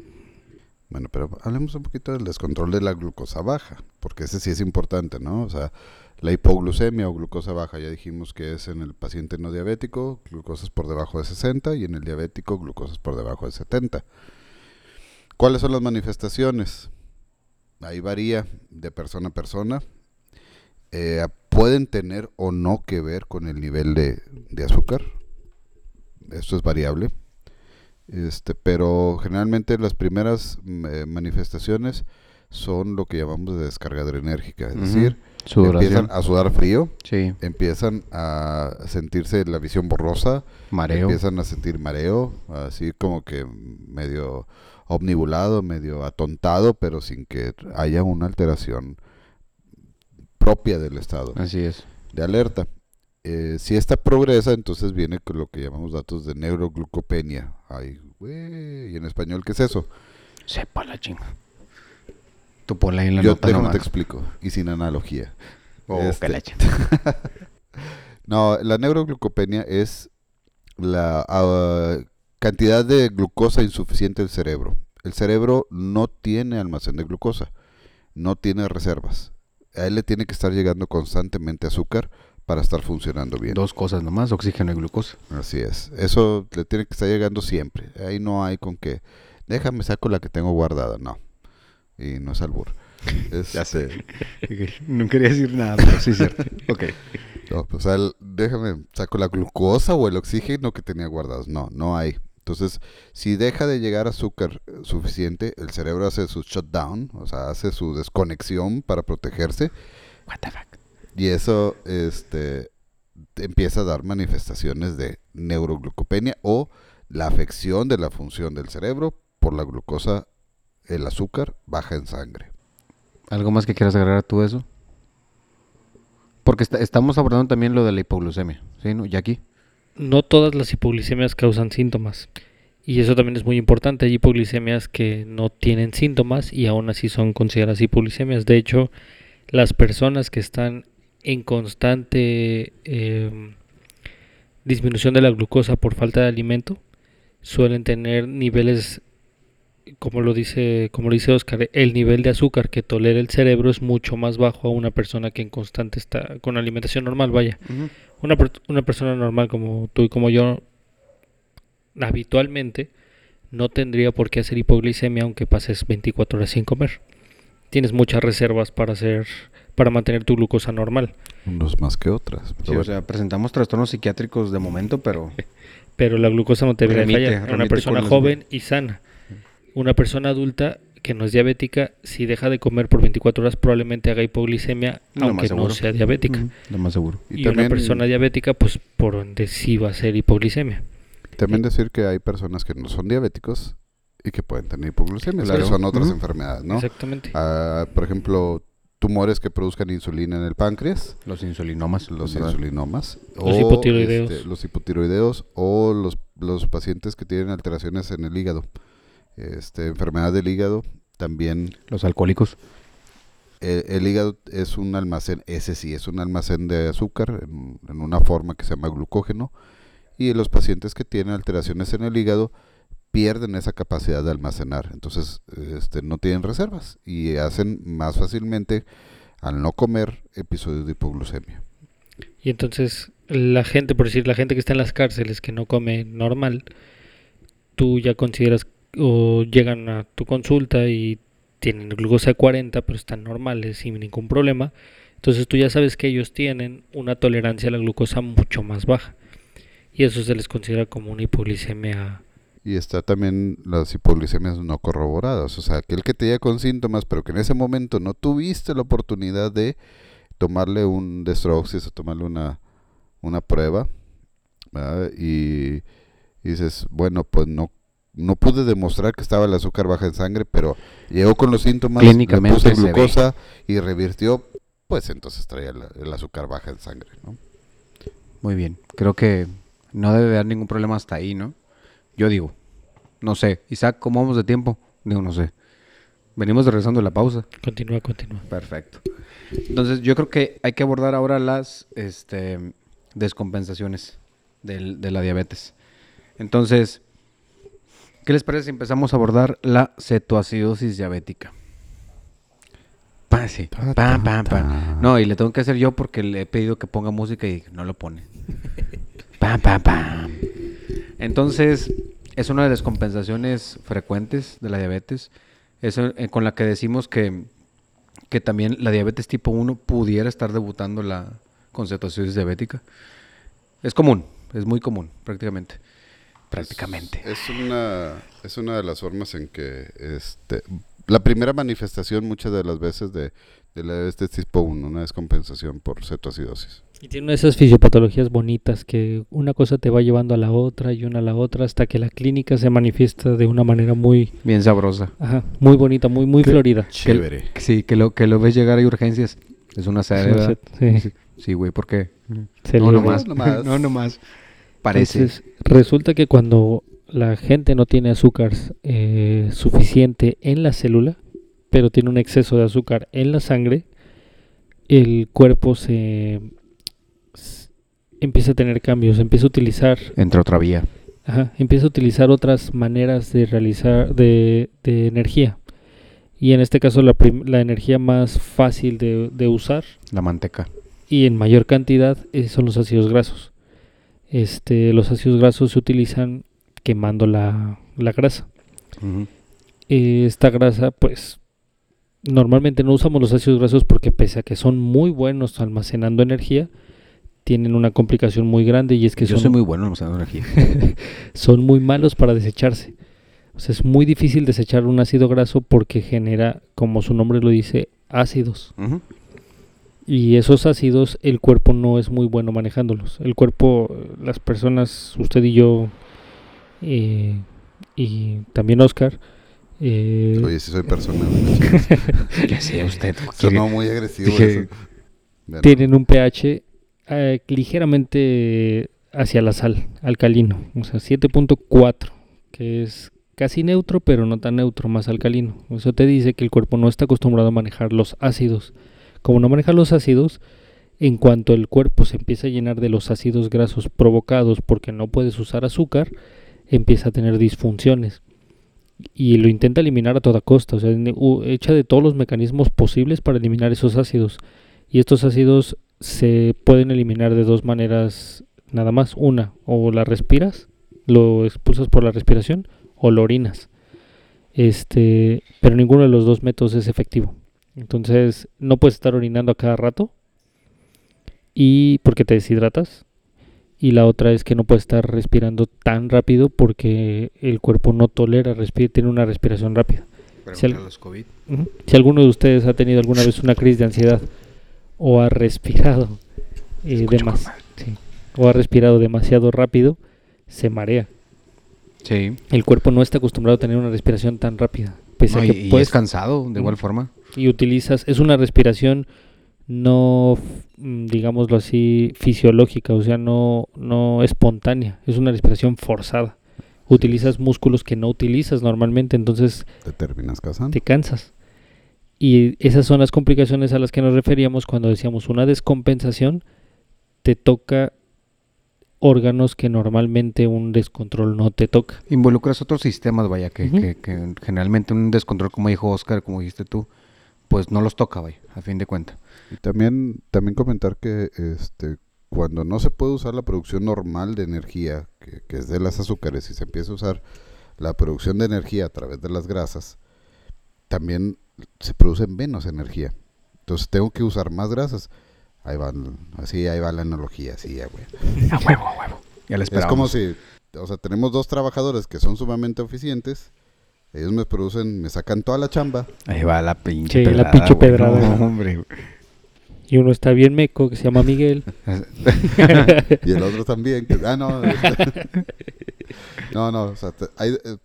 Bueno, pero hablemos un poquito del descontrol de la glucosa baja, porque ese sí es importante, ¿no? O sea, la hipoglucemia o glucosa baja, ya dijimos que es en el paciente no diabético, glucosas por debajo de 60 y en el diabético, glucosas por debajo de 70. ¿Cuáles son las manifestaciones? Ahí varía de persona a persona. Eh, pueden tener o no que ver con el nivel de, de azúcar. Esto es variable. Este, pero generalmente las primeras mm, eh, manifestaciones son lo que llamamos de descarga adrenérgica, es decir, Sudoración. empiezan a sudar frío, Sí, empiezan a sentirse la visión borrosa, mareo. empiezan a sentir mareo, así como que medio omnibulado, medio atontado, pero sin que haya una alteración propia del estado Así es. de alerta. Eh, si esta progresa, entonces viene con lo que llamamos datos de neuroglucopenia. Ay, güey, ¿y en español qué es eso? Sepa la chinga. Tú ponla ahí en la Yo nota déjame te explico, y sin analogía. Oh, Este. No, la neuroglucopenia es la ah, cantidad de glucosa insuficiente del cerebro. El cerebro no tiene almacén de glucosa, no tiene reservas. A él le tiene que estar llegando constantemente azúcar para estar funcionando bien. Dos cosas nomás, oxígeno y glucosa. Así es. Eso le tiene que estar llegando siempre. Ahí no hay con que, déjame saco la que tengo guardada. No. Y no es albur. Este, No quería decir nada, pero sí es cierto. ok. No, pues, o sea, el- déjame, saco la glucosa o el oxígeno que tenía guardados. No, no hay. Entonces, si deja de llegar azúcar suficiente, el cerebro hace su shutdown, o sea, hace su desconexión para protegerse What the fuck. Y eso este, empieza a dar manifestaciones de neuroglucopenia o la afección de la función del cerebro por la glucosa, el azúcar baja en sangre. ¿Algo más que quieras agregar tú eso? Porque está- estamos abordando también lo de la hipoglucemia, ¿sí? ¿No? Jackie. No todas las hipoglicemias causan síntomas. Y eso también es muy importante. Hay hipoglicemias que no tienen síntomas y aún así son consideradas hipoglicemias. De hecho, las personas que están en constante eh, disminución de la glucosa por falta de alimento suelen tener niveles, como lo dice, como lo dice Oscar, el nivel de azúcar que tolera el cerebro es mucho más bajo a una persona que en constante está con alimentación normal, vaya. Una, una persona normal como tú y como yo, habitualmente, no tendría por qué hacer hipoglicemia aunque pases 24 horas sin comer. Tienes muchas reservas para hacer, para mantener tu glucosa normal. Unos más que otras. o sea, presentamos trastornos psiquiátricos de momento, pero Pero la glucosa no te debería Remite, fallar. En Una persona los- joven y sana. Una persona adulta que no es diabética, si deja de comer por 24 horas, probablemente haga hipoglicemia, aunque no sea diabética. Lo más seguro. Y Y, también- una persona diabética, pues por ende sí va a ser hipoglicemia. También decir que hay personas que no son diabéticos y que pueden tener hipoglucemia, Claro. son otras enfermedades, ¿no? Exactamente. Ah, por ejemplo, tumores que produzcan insulina en el páncreas, Los insulinomas. los ¿verdad? insulinomas, Los hipotiroideos. este, los hipotiroideos o los, los pacientes que tienen alteraciones en el hígado, este, enfermedad del hígado, también Los alcohólicos. el, el hígado es un almacén, ese sí, es un almacén de azúcar en, en una forma que se llama glucógeno y los pacientes que tienen alteraciones en el hígado pierden esa capacidad de almacenar, entonces este, no tienen reservas y hacen más fácilmente al no comer episodios de hipoglucemia. Y entonces la gente, por decir, la gente que está en las cárceles que no come normal, tú ya consideras o llegan a tu consulta y tienen glucosa de 40, pero están normales sin ningún problema. Entonces tú ya sabes que ellos tienen una tolerancia a la glucosa mucho más baja. Y eso se les considera como una hipoglicemia. Y está también las hipoglicemias no corroboradas, o sea, aquel que te llega con síntomas, pero que en ese momento no tuviste la oportunidad de tomarle un destroxis o tomarle una, una prueba, ¿verdad? Y, y dices, bueno, pues no, no pude demostrar que estaba el azúcar baja en sangre, pero llegó con los síntomas, le Clínicamente puse glucosa y revirtió, pues entonces traía el azúcar baja en sangre, ¿no? Muy bien. Creo que no debe haber ningún problema hasta ahí, ¿no? Yo digo. No sé. Isaac, ¿cómo vamos de tiempo? Digo, no sé. Venimos regresando de la pausa. Continúa, continúa. Perfecto. Entonces, yo creo que hay que abordar ahora las este, descompensaciones del- de la diabetes. Entonces, ¿qué les parece si empezamos a abordar la cetoacidosis diabética? Pa, sí. Ta, Pa, ta, pa, pa. ta. No, y le tengo que hacer yo porque le he pedido que ponga música y no lo pone. Pam, pam, pam. Entonces, es una de las compensaciones frecuentes de la diabetes. Es eh, con la que decimos que, que también la diabetes tipo 1 pudiera estar debutando la con diabética. Es común, es muy común, prácticamente. Prácticamente. Es, es una, es una de las formas en que este, la primera manifestación muchas de las veces de, de la diabetes tipo 1, una descompensación por cetoacidosis. Y tiene una de esas fisiopatologías bonitas que una cosa te va llevando a la otra y una a la otra hasta que la clínica se manifiesta de una manera muy, Bien sabrosa. ajá, muy bonita, muy, muy ¿Qué? florida. Chévere. Sí, que lo, que lo ves llegar a urgencias. Es una sed. Sí, Sí, sí, güey, ¿por qué? se no, nomás. nomás. no, nomás. Parece. Entonces, resulta que cuando la gente no tiene azúcar eh, suficiente en la célula, pero tiene un exceso de azúcar en la sangre, el cuerpo se, empieza a tener cambios, empieza a utilizar, Entre otra vía. ajá, empieza a utilizar otras maneras de realizar de, de energía. Y en este caso la, prim- la energía más fácil de, de usar La manteca. y en mayor cantidad eh, son los ácidos grasos. Este, los ácidos grasos se utilizan quemando la, la grasa. Eh, esta grasa, pues, normalmente no usamos los ácidos grasos porque pese a que son muy buenos almacenando energía, tienen una complicación muy grande y es que Yo son, soy muy bueno almacenando energía. son muy malos para desecharse. O sea, es muy difícil desechar un ácido graso porque genera, como su nombre lo dice, ácidos. Y esos ácidos, el cuerpo no es muy bueno manejándolos. El cuerpo, las personas, usted y yo, eh, y también Oscar, eh, Oye, si soy personal. Ya sé, usted. Sonó muy agresivo dije- eso. Bueno, tienen un pH eh, ligeramente hacia la sal, alcalino. O sea, 7.4, que es casi neutro, pero no tan neutro, más alcalino. Eso te dice que el cuerpo no está acostumbrado a manejar los ácidos. Como no maneja los ácidos, en cuanto el cuerpo se empieza a llenar de los ácidos grasos provocados porque no puedes usar azúcar, empieza a tener disfunciones. Y lo intenta eliminar a toda costa, o sea, echa de todos los mecanismos posibles para eliminar esos ácidos. Y estos ácidos se pueden eliminar de dos maneras nada más. Una, o la respiras, lo expulsas por la respiración, o lo orinas. Este, pero ninguno de los dos métodos es efectivo. Entonces, no puedes estar orinando a cada rato y porque te deshidratas. Y la otra es que no puedes estar respirando tan rápido porque el cuerpo no tolera respirar, tiene una respiración rápida. Si al- los COVID. Ujú. Si alguno de ustedes ha tenido alguna vez una crisis de ansiedad o ha respirado eh, demas- sí, o ha respirado demasiado rápido, se marea. Sí. El cuerpo no está acostumbrado a tener una respiración tan rápida. Pese No, a y, que y puedes es cansado, de igual forma. y utilizas, es una respiración no, mm, digámoslo así, fisiológica, o sea, no, no espontánea, es una respiración forzada. Utilizas músculos que no utilizas normalmente, entonces te terminas casando. te cansas. Y esas son las complicaciones a las que nos referíamos cuando decíamos una descompensación, te toca órganos que normalmente un descontrol no te toca. Involucras otros sistemas, vaya, que, que- que generalmente un descontrol, como dijo Oscar, como dijiste tú, pues no los toca, vaya, a fin de cuentas. Y también, también comentar que este cuando no se puede usar la producción normal de energía, que, que es de las azúcares, y se empieza a usar la producción de energía a través de las grasas, también se produce menos energía. Entonces tengo que usar más grasas. Ahí van, así ahí va la analogía, así ya, güey. A huevo, a huevo. Ya Es como si, o sea, tenemos dos trabajadores que son sumamente eficientes. Ellos me producen, me sacan toda la chamba. Ahí va la pinche Sí, la pedrada, pinche güey. pedrada. No, hombre. Y uno está bien meco, que se llama Miguel. y el otro también. que- ah, no. este- no, no, o sea, te- hay, eh,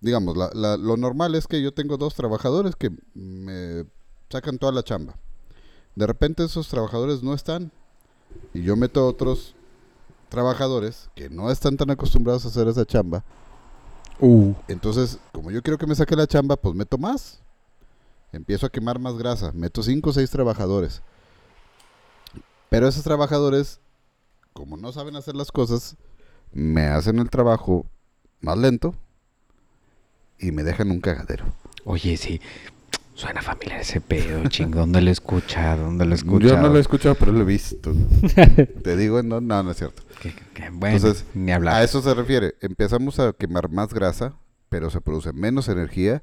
digamos, la- la- lo normal es que yo tengo dos trabajadores que me sacan toda la chamba. De repente esos trabajadores no están y yo meto otros trabajadores que no están tan acostumbrados a hacer esa chamba. Uh. Entonces, como yo quiero que me saque la chamba, pues meto más. Empiezo a quemar más grasa. Meto cinco o seis trabajadores. Pero esos trabajadores, como no saben hacer las cosas, me hacen el trabajo más lento y me dejan un cagadero. Oye, sí. Suena familiar ese pedo, ching. ¿Dónde lo he escuchado? ¿Dónde lo he escuchado? Yo no lo he escuchado, pero lo he visto. Te digo, no, no, no es cierto. Que- que- bueno, Entonces, ni hablar. A eso se refiere. Empezamos a quemar más grasa, pero se produce menos energía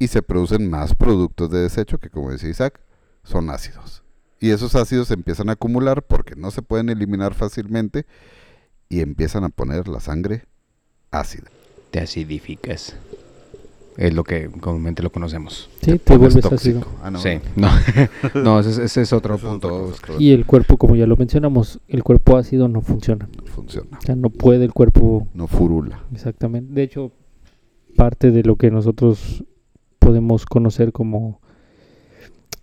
y se producen más productos de desecho que, como decía Isaac, son ácidos. Y esos ácidos se empiezan a acumular porque no se pueden eliminar fácilmente y empiezan a poner la sangre ácida. Te acidificas. Es lo que comúnmente lo conocemos. Sí, te, vuelves tóxico. ácido. Ah, no. Sí. No, no ese, ese es otro Eso punto. Y el cuerpo, como ya lo mencionamos, el cuerpo ácido no funciona. no funciona. O sea, no puede el cuerpo No furula. Exactamente. De hecho, parte de lo que nosotros podemos conocer como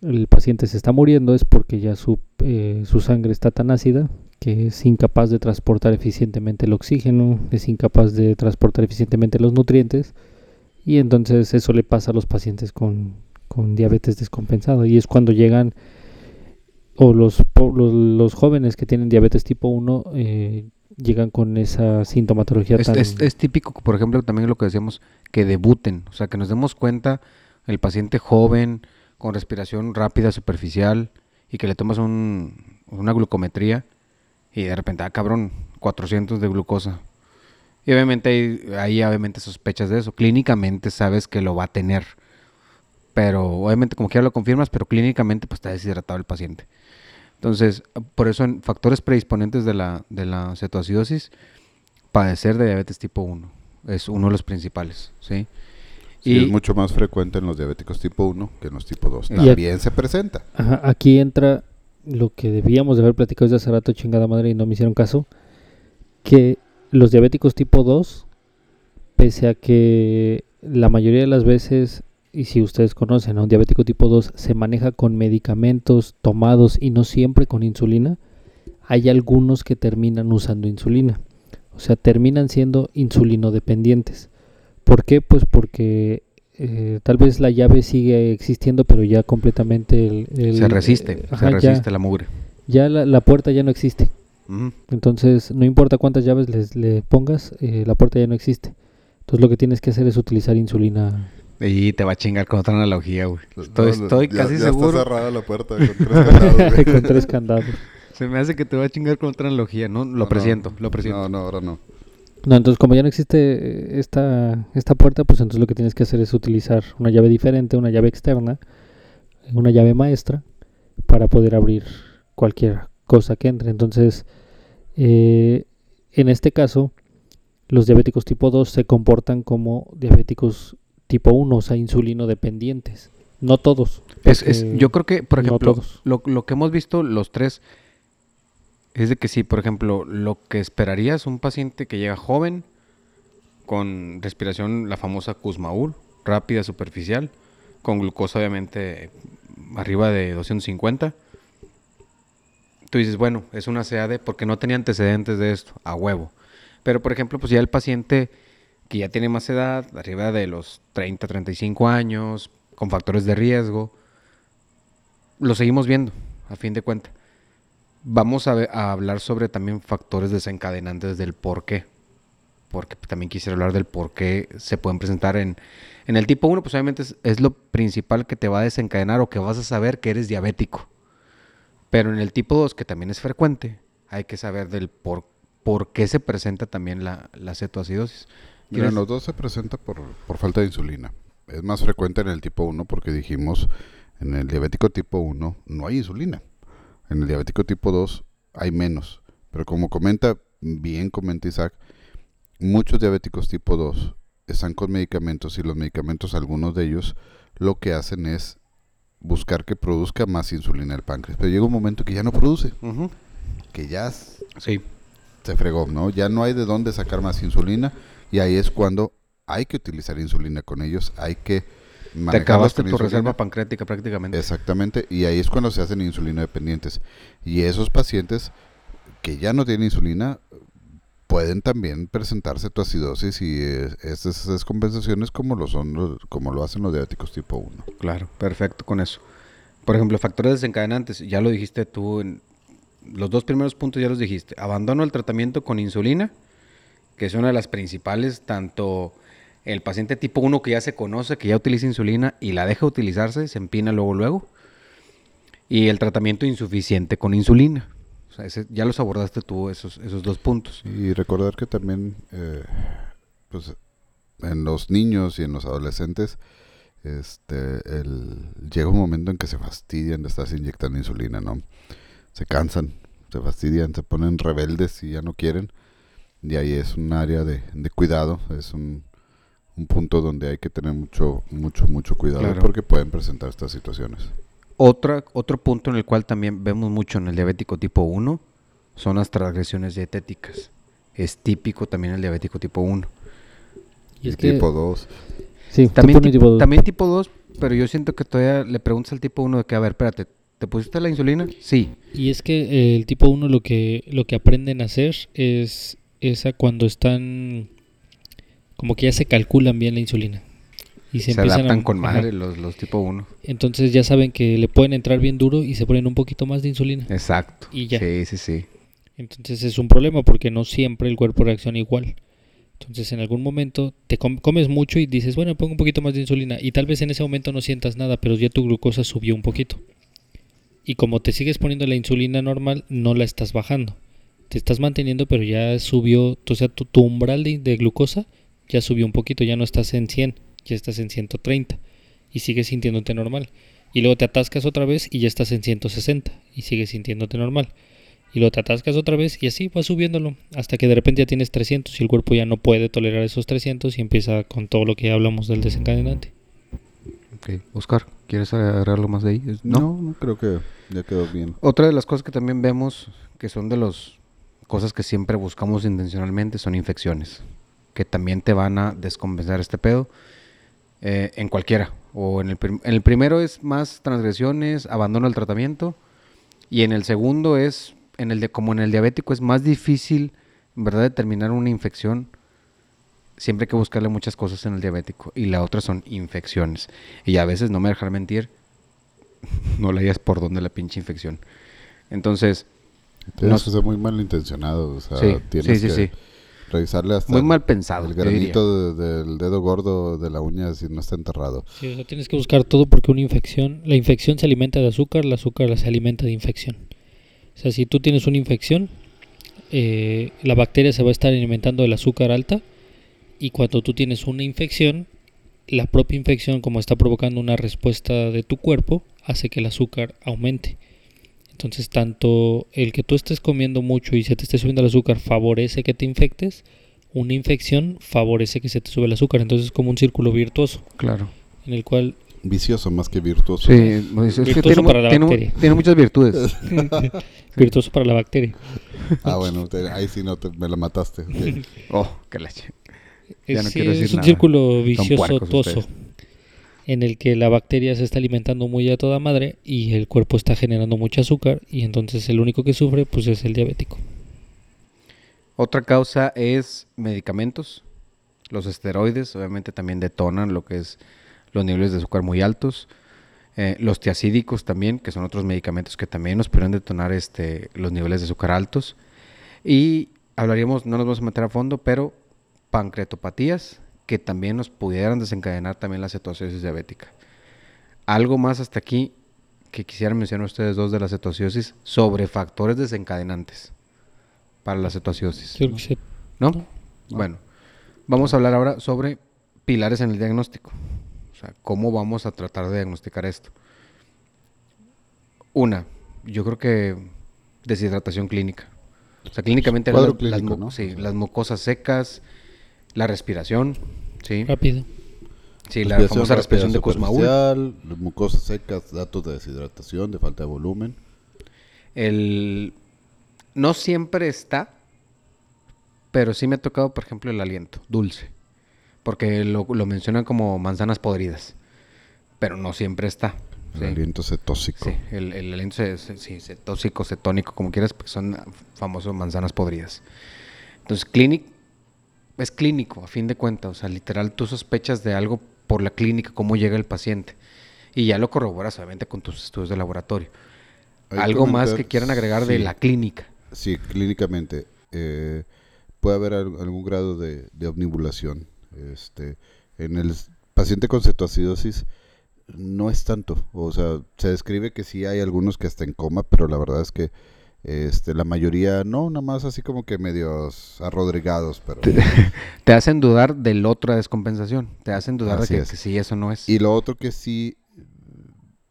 el paciente se está muriendo es porque ya su, eh, su sangre está tan ácida que es incapaz de transportar eficientemente el oxígeno, es incapaz de transportar eficientemente los nutrientes y entonces eso le pasa a los pacientes con, con diabetes descompensado. Y es cuando llegan, o los, los, los jóvenes que tienen diabetes tipo 1 eh, llegan con esa sintomatología Es, tan... es- es típico, por ejemplo, también lo que decíamos, que debuten, o sea, que nos demos cuenta el paciente joven, con respiración rápida, superficial, y que le tomas un- una glucometría y de repente, ah, cabrón, 400 de glucosa. Y obviamente hay obviamente sospechas de eso. Clínicamente sabes que lo va a tener. Pero obviamente como quiera lo confirmas, pero clínicamente pues está deshidratado el paciente. Entonces, por eso en factores predisponentes de la, de la cetoacidosis, padecer de diabetes tipo 1 es uno de los principales, ¿sí? Sí, y es mucho más frecuente en los diabéticos tipo 1 que en los tipo 2. Y a- También se presenta. Ajá, aquí entra lo que debíamos de haber platicado desde hace rato, chingada madre, y no me hicieron caso, que los diabéticos tipo 2, pese a que la mayoría de las veces, y si ustedes conocen a un diabético tipo 2, se maneja con medicamentos tomados y no siempre con insulina, hay algunos que terminan usando insulina. O sea, terminan siendo insulinodependientes. ¿Por qué? Pues porque eh, tal vez la llave sigue existiendo, pero ya completamente el, el- se resiste, eh, se resiste ya, la mugre. ya la, la puerta ya no existe. Entonces, no importa cuántas llaves les, le pongas, eh, la puerta ya no existe. Entonces, lo que tienes que hacer es utilizar insulina. Y te va a chingar con otra analogía, güey. Estoy, No, estoy ya- casi ya seguro. está cerrada la puerta con tres candados, con tres candados. Se me hace que te va a chingar con otra analogía, ¿no? Lo No, no. presiento, lo presiento. No, no, ahora no. No, entonces como ya no existe eh, esta, esta puerta, pues entonces lo que tienes que hacer es utilizar una llave diferente, una llave externa, una llave maestra, para poder abrir cualquier cosa que entre. Entonces, eh, en este caso, los diabéticos tipo 2 se comportan como diabéticos tipo 1, o sea, insulino dependientes. No todos. Es, es- yo creo que, por no ejemplo, todos. lo, lo que hemos visto los tres es de que sí, por ejemplo, lo que esperarías un paciente que llega joven, con respiración, la famosa Kussmaul, rápida, superficial, con glucosa obviamente arriba de 250. Tú dices, bueno, es una CAD porque no tenía antecedentes de esto, a huevo. Pero, por ejemplo, pues ya el paciente que ya tiene más edad, arriba de los 30, 35 años, con factores de riesgo, lo seguimos viendo, a fin de cuentas. Vamos a, a hablar sobre también factores desencadenantes del por qué. Porque también quisiera hablar del por qué se pueden presentar en, en el tipo 1, pues obviamente es, es lo principal que te va a desencadenar o que vas a saber que eres diabético. Pero en el tipo 2, que también es frecuente, hay que saber del por, por qué se presenta también la, la cetoacidosis. Mira, en ¿Quieres- los dos se presenta por, por falta de insulina. Es más frecuente en el tipo 1 porque dijimos, en el diabético tipo 1 no hay insulina. En el diabético tipo 2 hay menos. Pero como comenta, bien comenta Isaac, muchos diabéticos tipo 2 están con medicamentos y los medicamentos, algunos de ellos, lo que hacen es buscar que produzca más insulina el páncreas. Pero llega un momento que ya no produce, que ya Sí. se fregó, ¿no? Ya no hay de dónde sacar más insulina y ahí es cuando hay que utilizar insulina con ellos, hay que Te acabaste tu reserva pancreática prácticamente. Exactamente, y ahí es cuando se hacen insulino dependientes. Y esos pacientes que ya no tienen insulina pueden también presentar cetoacidosis y eh, estas descompensaciones como lo son los- como lo hacen los diabéticos tipo 1. Claro, perfecto con eso. Por ejemplo, factores desencadenantes, ya lo dijiste tú, en los dos primeros puntos ya los dijiste. Abandono el tratamiento con insulina, que es una de las principales, tanto el paciente tipo 1 que ya se conoce, que ya utiliza insulina y la deja utilizarse, se empina luego luego. Y el tratamiento insuficiente con insulina. Ya los abordaste tú, esos, esos dos puntos. Y recordar que también, eh, pues, en los niños y en los adolescentes, este, llega un momento en que se fastidian de estarse inyectando insulina, ¿no? Se cansan, se fastidian, se ponen rebeldes y ya no quieren. Y ahí es un área de, de cuidado, es un, un punto donde hay que tener mucho, mucho, mucho cuidado Claro. porque pueden presentar estas situaciones. Otra, otro punto en el cual también vemos mucho en el diabético tipo 1 son las transgresiones dietéticas. Es típico también el diabético tipo 1. Y es que, tipo 2. sí, También, tipo tipo dos. también tipo 2, pero yo siento que todavía le preguntas al tipo 1 de que, a ver, espérate, ¿te pusiste la insulina? Sí. Y es que eh, el tipo 1 lo que, lo que aprenden a hacer es esa cuando están como que ya se calculan bien la insulina. y se, Se, adaptan a- con ajá. madre los, los tipo 1. Entonces ya saben que le pueden entrar bien duro y se ponen un poquito más de insulina. Exacto. Y ya. Sí, sí, sí. Entonces es un problema porque no siempre el cuerpo reacciona igual. Entonces en algún momento te com- comes mucho y dices, bueno, pongo un poquito más de insulina y tal vez en ese momento no sientas nada, pero ya tu glucosa subió un poquito. Y como te sigues poniendo la insulina normal, no la estás bajando. Te estás manteniendo, pero ya subió, o sea, tu, tu umbral de, de glucosa ya subió un poquito, ya no estás en 100, ya estás en 130 y sigues sintiéndote normal. Y luego te atascas otra vez y ya estás en 160 y sigues sintiéndote normal. Y luego te atascas otra vez y así vas subiéndolo hasta que de repente ya tienes 300 y el cuerpo ya no puede tolerar esos 300 y empieza con todo lo que ya hablamos del desencadenante. Ok. Oscar, ¿quieres agregar algo más de ahí? Es- No, no, creo que ya quedó bien. Otra de las cosas que también vemos, que son de las cosas que siempre buscamos intencionalmente, son infecciones. Que también te van a descompensar este pedo. eh, en cualquiera. O en el, en el primero es más transgresiones, abandono del tratamiento. Y en el segundo es, en el de, como en el diabético, es más difícil, en verdad, determinar una infección. Siempre hay que buscarle muchas cosas en el diabético. Y la otra son infecciones. Y a veces, no me dejar mentir, no le hayas por dónde la pinche infección. Entonces, No- que ser muy malintencionado. O sea, sí, tienes sí, sí, que sí. Revisarle hasta Muy mal pensado. el granito de- del dedo gordo de la uña si no está enterrado. Sí, o sea, tienes que buscar todo porque una infección, la infección se alimenta de azúcar, el azúcar se alimenta de infección. O sea, si tú tienes una infección, eh, la bacteria se va a estar alimentando del azúcar alta y cuando tú tienes una infección, la propia infección, como está provocando una respuesta de tu cuerpo, hace que el azúcar aumente. Entonces, tanto el que tú estés comiendo mucho y se te esté subiendo el azúcar favorece que te infectes, una infección favorece que se te sube el azúcar. Entonces, es como un círculo virtuoso Claro. en el cual Vicioso más que virtuoso. Sí, pues, es que Virtuoso tiene, para la tiene bacteria. tiene muchas virtudes. virtuoso para la bacteria. Ah, bueno, te- ahí sí no te, me la mataste. oh, qué leche. Ya no Sí, quiero decir es un nada. círculo vicioso puercos toso ustedes. En el que la bacteria se está alimentando muy a toda madre y el cuerpo está generando mucho azúcar y entonces el único que sufre pues es el diabético. Otra causa es medicamentos. Los esteroides obviamente también detonan lo que es los niveles de azúcar muy altos. Eh, los tiacídicos también, que son otros medicamentos que también nos pueden detonar este, los niveles de azúcar altos. Y hablaríamos, no nos vamos a meter a fondo, pero pancreatopatías que también nos pudieran desencadenar también la cetosis diabética. Algo más hasta aquí que quisiera mencionar ustedes dos de la cetosis sobre factores desencadenantes para la cetosis. Se- ¿No? No. Bueno, vamos a hablar ahora sobre pilares en el diagnóstico. O sea, cómo vamos a tratar de diagnosticar esto. Una, yo creo que deshidratación clínica. O sea, clínicamente sí, las mucosas secas, la respiración, sí, rápido. sí, la Respiración famosa respiración de superficial, mucosas secas, datos de deshidratación, de falta de volumen. El no siempre está, pero sí me ha tocado, por ejemplo, el aliento dulce, porque lo, lo mencionan como manzanas podridas, pero no siempre está. El sí. aliento cetóxico. Sí, el, el aliento cetóxico, cetónico, como quieras, porque son famosos manzanas podridas. Entonces, clínic es clínico, a fin de cuentas. O sea, literal, tú sospechas de algo por la clínica, cómo llega el paciente. Y ya lo corroboras, obviamente, con tus estudios de laboratorio. Hay algo más que quieran agregar de la clínica. Sí, clínicamente. eh, puede haber al- algún grado de, de omnibulación. Este, en el paciente con cetoacidosis no es tanto. O sea, se describe que sí hay algunos que hasta en coma, pero la verdad es que este, la mayoría no, nada más así como que medios arrodrigados, pero... Te hacen dudar del otra descompensación. Te hacen dudar Así de que, es. que sí, eso no es. Y lo otro que sí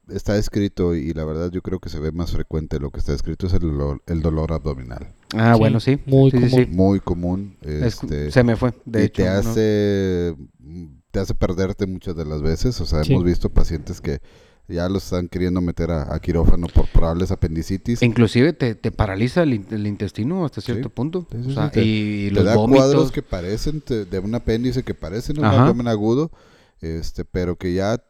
está escrito y la verdad yo creo que se ve más frecuente lo que está escrito es el dolor, el dolor abdominal. ah, Sí, bueno, sí. muy Sí, sí, sí. común. Muy común. Es- Este, se me fue, de y hecho. te ¿no? hace te hace perderte muchas de las veces. O sea, Sí. hemos visto pacientes que ya los están queriendo meter a, a quirófano por probables apendicitis. Inclusive te, te paraliza el, in- el intestino hasta cierto Sí. punto. Sí, sí, O sea, sí, te- y, te los da vómitos. cuadros que parecen te- de un apéndice que parecen un Ajá. abdomen agudo, este, pero que ya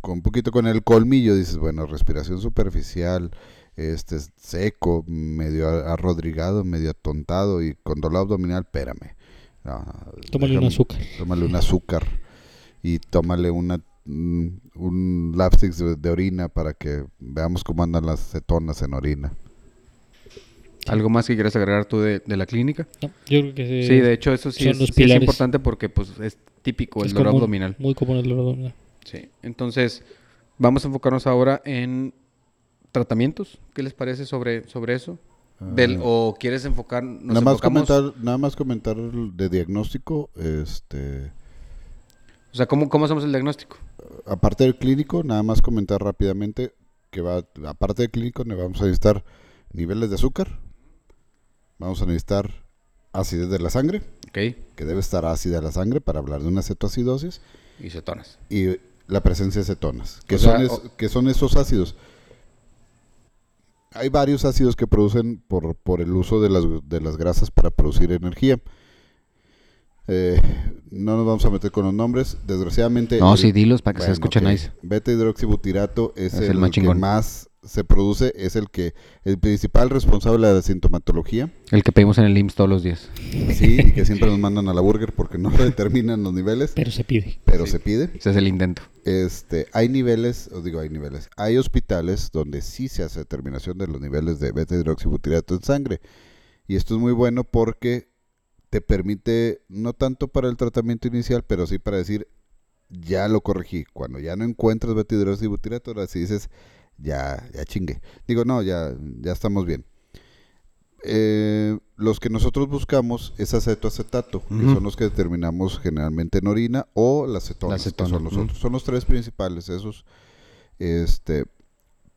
con un poquito con el colmillo dices, bueno, respiración superficial, este seco, medio arrodrigado, medio atontado y con dolor abdominal, espérame. No, Tómale un azúcar. Tómale un azúcar. y tómale una un, lapstick de, de orina para que veamos cómo andan las cetonas en orina. ¿Algo más que quieras agregar tú de, de la clínica? No, yo creo que Sí, de hecho eso sí, es, sí importante porque pues es típico el dolor común, abdominal. Muy común el dolor abdominal. Sí. Entonces, vamos a enfocarnos ahora en tratamientos. ¿Qué les parece sobre, sobre eso? Del- Ah. ¿O quieres enfocar? Nos nada más enfocamos- comentar, nada más comentar de diagnóstico, este O sea, ¿cómo, ¿cómo hacemos el diagnóstico? aparte del clínico, nada más comentar rápidamente que va, aparte del clínico, ne- vamos a necesitar niveles de azúcar, vamos a necesitar acidez de la sangre, que debe estar ácida la sangre para hablar de una cetoacidosis, Y cetonas. y la presencia de cetonas, que, O sea, son, es- o- que son esos ácidos. Hay varios ácidos que producen por, por el uso de las, de las grasas para producir energía. Eh, no nos vamos a meter con los nombres. Desgraciadamente. No, el- sí, dilos para que se bueno, escuche ok. nice. Beta hidroxibutirato es, Es el, el más que chingón. más se produce, es el que el principal responsable de la sintomatología. El que pedimos en el IMSS todos los días. Sí, y que siempre nos mandan a la burger porque no determinan los niveles, Pero se pide. pero Sí. se pide. Ese es el intento. Este, hay niveles, os digo, hay niveles. Hay hospitales donde sí se hace determinación de los niveles de beta hidroxibutirato en sangre. Y esto es muy bueno porque te permite, no tanto para el tratamiento inicial, pero sí para decir, ya lo corregí. Cuando ya no encuentras beta hidroxibutirato, ahora sí dices, ya, ya chingue. Digo, no, ya, ya estamos bien. Eh, los que nosotros buscamos es acetoacetato, que Ujú. son los que determinamos generalmente en orina, o las cetonas, La que cetona, son los otros. Son los tres principales, esos. Este,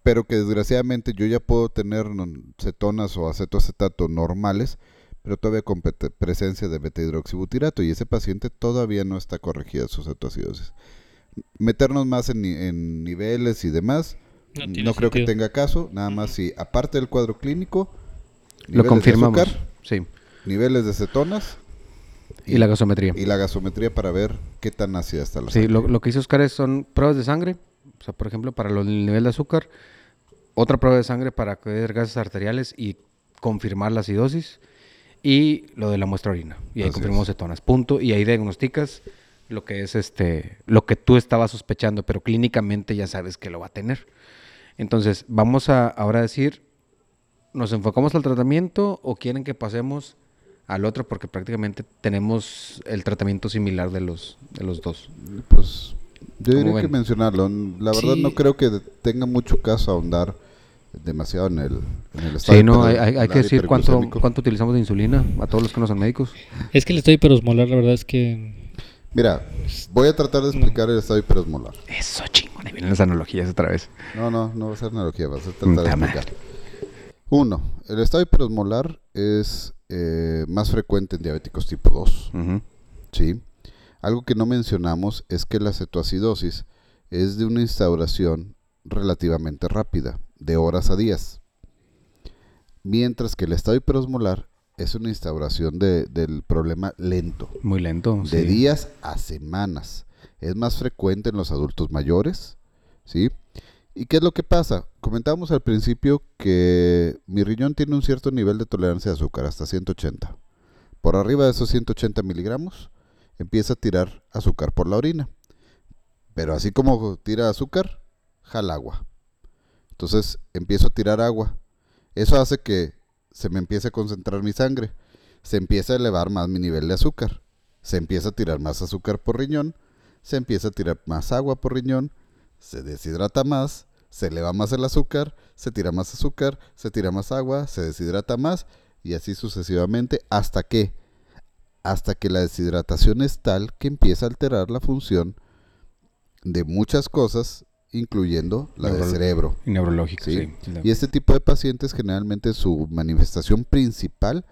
pero que desgraciadamente yo ya puedo tener cetonas o acetoacetato normales, pero todavía con presencia de beta hidroxibutirato y ese paciente todavía no está corregida su cetoacidosis. Meternos más en, ni- en niveles y demás, No creo que tenga caso, nada más si aparte del cuadro clínico, Lo niveles de confirmamos. azúcar, Sí. niveles de cetonas Y, la gasometría. y la gasometría para ver qué tan ácida está la Sí, sangre. lo, lo que hizo Oscar es, son pruebas de sangre. O sea, por ejemplo, para el nivel de azúcar. Otra prueba de sangre para ver gases arteriales y confirmar la acidosis. Y lo de la muestra de orina. Y ahí Así confirmamos es. cetonas. Punto. Y ahí diagnosticas lo que es este, lo que tú estabas sospechando, pero clínicamente ya sabes que lo va a tener. Entonces, vamos a ahora decir, ¿nos enfocamos al tratamiento o quieren que pasemos al otro? Porque prácticamente tenemos el tratamiento similar de los, de los dos. Pues yo ¿Cómo diría que mencionarlo. La verdad Sí. no creo que tenga mucho caso ahondar demasiado en el, en el estado Sí, no, hay, hay- hay que decir cuánto, cuánto utilizamos de insulina a todos los que no son médicos. Es que el estoy hiperosmolar, la verdad es que Mira, voy a tratar de explicar el estado hiperosmolar. Eso, chingón. Ahí vienen las analogías otra vez. No, no, no va a ser analogía, va a ser tratar de explicar. Uno, el estado hiperosmolar es eh, más frecuente en diabéticos tipo 2. Ujú. ¿sí? Algo que no mencionamos es que la cetoacidosis es de una instauración relativamente rápida, de horas a días. Mientras que el estado hiperosmolar es una instauración de- del problema lento, Muy lento. de sí. días a semanas. Es más frecuente en los adultos mayores, ¿sí? ¿Y qué es lo que pasa? Comentábamos al principio que mi riñón tiene un cierto nivel de tolerancia de azúcar, hasta 180. Por arriba de esos 180 miligramos, empieza a tirar azúcar por la orina. Pero así como tira azúcar, jala agua. Entonces empiezo a tirar agua. Eso hace que se me empiece a concentrar mi sangre. Se empieza a elevar más mi nivel de azúcar. Se empieza a tirar más azúcar por riñón. Se empieza a tirar más agua por riñón. Se deshidrata más. Se eleva más el azúcar. Se tira más azúcar. Se tira más agua. Se deshidrata más. Y así sucesivamente hasta que hasta que la deshidratación es tal que empieza a alterar la función de muchas cosas, incluyendo la del Neurol- cerebro. Y neurológico, Sí. sí. Y este tipo de pacientes generalmente su manifestación principal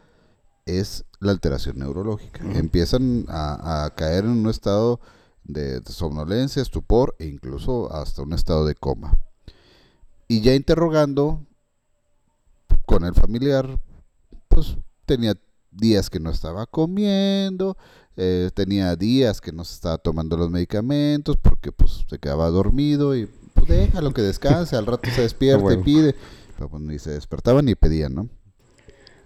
es la alteración neurológica. Empiezan a, a caer en un estado de, de somnolencia, estupor e incluso hasta un estado de coma. Y ya interrogando con el familiar, pues tenía días que no estaba comiendo, eh, tenía días que no se estaba tomando los medicamentos porque pues se quedaba dormido y pues déjalo que descanse, al rato se despierta y pide. Pero pues ni se despertaba ni pedía, ¿no?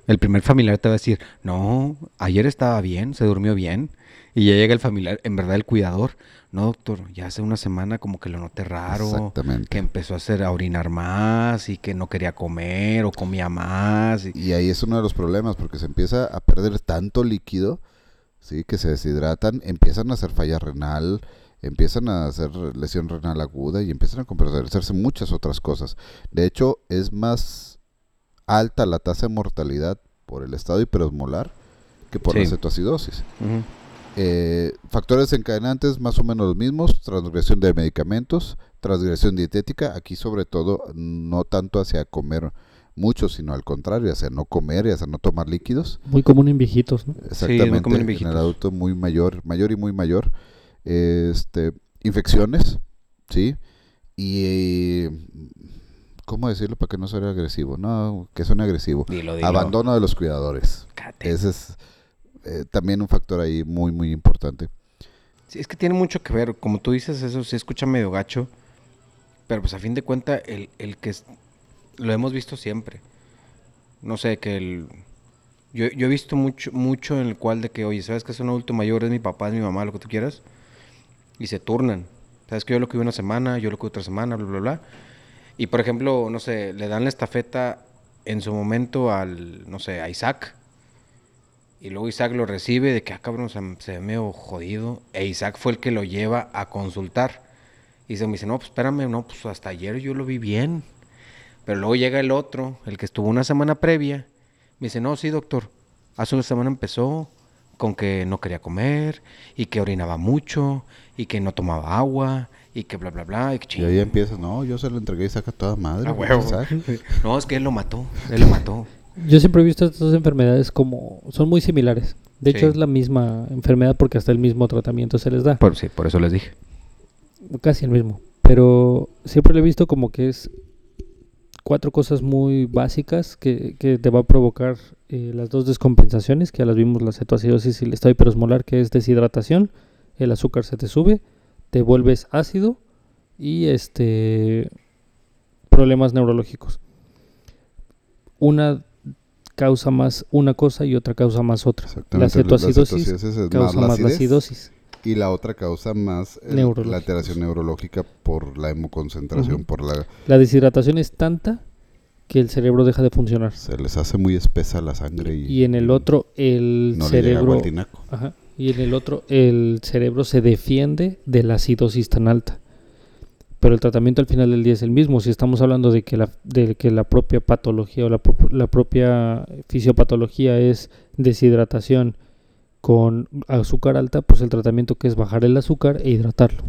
El primer familiar te va a decir, no, ayer estaba bien, se durmió bien. Y ya llega el familiar, en verdad el cuidador, no doctor, ya hace una semana como que lo noté raro, Exactamente. que empezó a hacer a orinar más y que no quería comer o comía más. y- Y ahí es uno de los problemas porque se empieza a perder tanto líquido, sí, que se deshidratan, empiezan a hacer falla renal, empiezan a hacer lesión renal aguda y empiezan a comprometerse muchas otras cosas. De hecho, es más alta la tasa de mortalidad por el estado hiperosmolar que por la cetoacidosis. Eh, factores desencadenantes más o menos los mismos, transgresión de medicamentos, transgresión dietética, aquí sobre todo no tanto hacia comer mucho, sino al contrario, hacia no comer y hacia no tomar líquidos. Muy común en viejitos, ¿no? Exactamente, común en en viejitos. el adulto muy mayor, mayor y muy mayor. Este, infecciones, ¿sí? Y, ¿cómo decirlo para que no suene agresivo? No, que suene agresivo. Dilo, dilo. Abandono de los cuidadores. Ese es eh, también un factor ahí muy, muy importante. Sí, es que tiene mucho que ver, como tú dices, eso se escucha medio gacho, pero pues a fin de cuentas el, el que lo hemos visto siempre. No sé, que el... Yo, yo he visto mucho, mucho en el cual de que, oye, ¿sabes que es un adulto mayor? Es mi papá, es mi mamá, lo que tú quieras. Y se turnan. ¿Sabes que yo lo cuido una semana, yo lo cuido otra semana, bla, bla, bla? Y por ejemplo, no sé, le dan la estafeta en su momento al, no sé, a Isaac. Y luego Isaac lo recibe de que, ah, cabrón, se, se ve medio jodido. E Isaac fue el que lo lleva a consultar. Y se me dice, no, pues espérame, no, pues hasta ayer yo lo vi bien. Pero luego llega el otro, el que estuvo una semana previa. Me dice, no, sí, doctor. Hace una semana empezó con que no quería comer y que orinaba mucho y que no tomaba agua y que bla, bla, bla. Y que Y ching. ahí empiezas, no, yo se lo entregué y saca toda madre. Ah, huevo. No, es que él lo mató, él lo mató. Yo siempre he visto estas dos enfermedades como son muy similares. De hecho es la misma enfermedad porque hasta el mismo tratamiento se les da, Por, sí, por eso les dije. casi el mismo. Pero siempre lo he visto como que es cuatro cosas muy básicas que, que te va a provocar eh, las dos descompensaciones, que ya las vimos, la cetoacidosis y el estado hiperosmolar, que es deshidratación, el azúcar se te sube, te vuelves ácido y este problemas neurológicos. Una causa más una cosa y otra causa más otra. La Exactamente, cetoacidosis causa la más la acidosis. Y la otra causa más el- la alteración neurológica por la hemoconcentración, por la La deshidratación es tanta que el cerebro deja de funcionar. se les hace muy espesa la sangre y, Y en el otro, el no le cerebro. al tinaco. Ajá, y en el otro, el cerebro se defiende de la acidosis tan alta. Pero el tratamiento al final del día es el mismo. Si estamos hablando de que la, de que la propia patología o la propia fisiopatología es deshidratación con azúcar alta, pues el tratamiento que es bajar el azúcar e hidratarlo.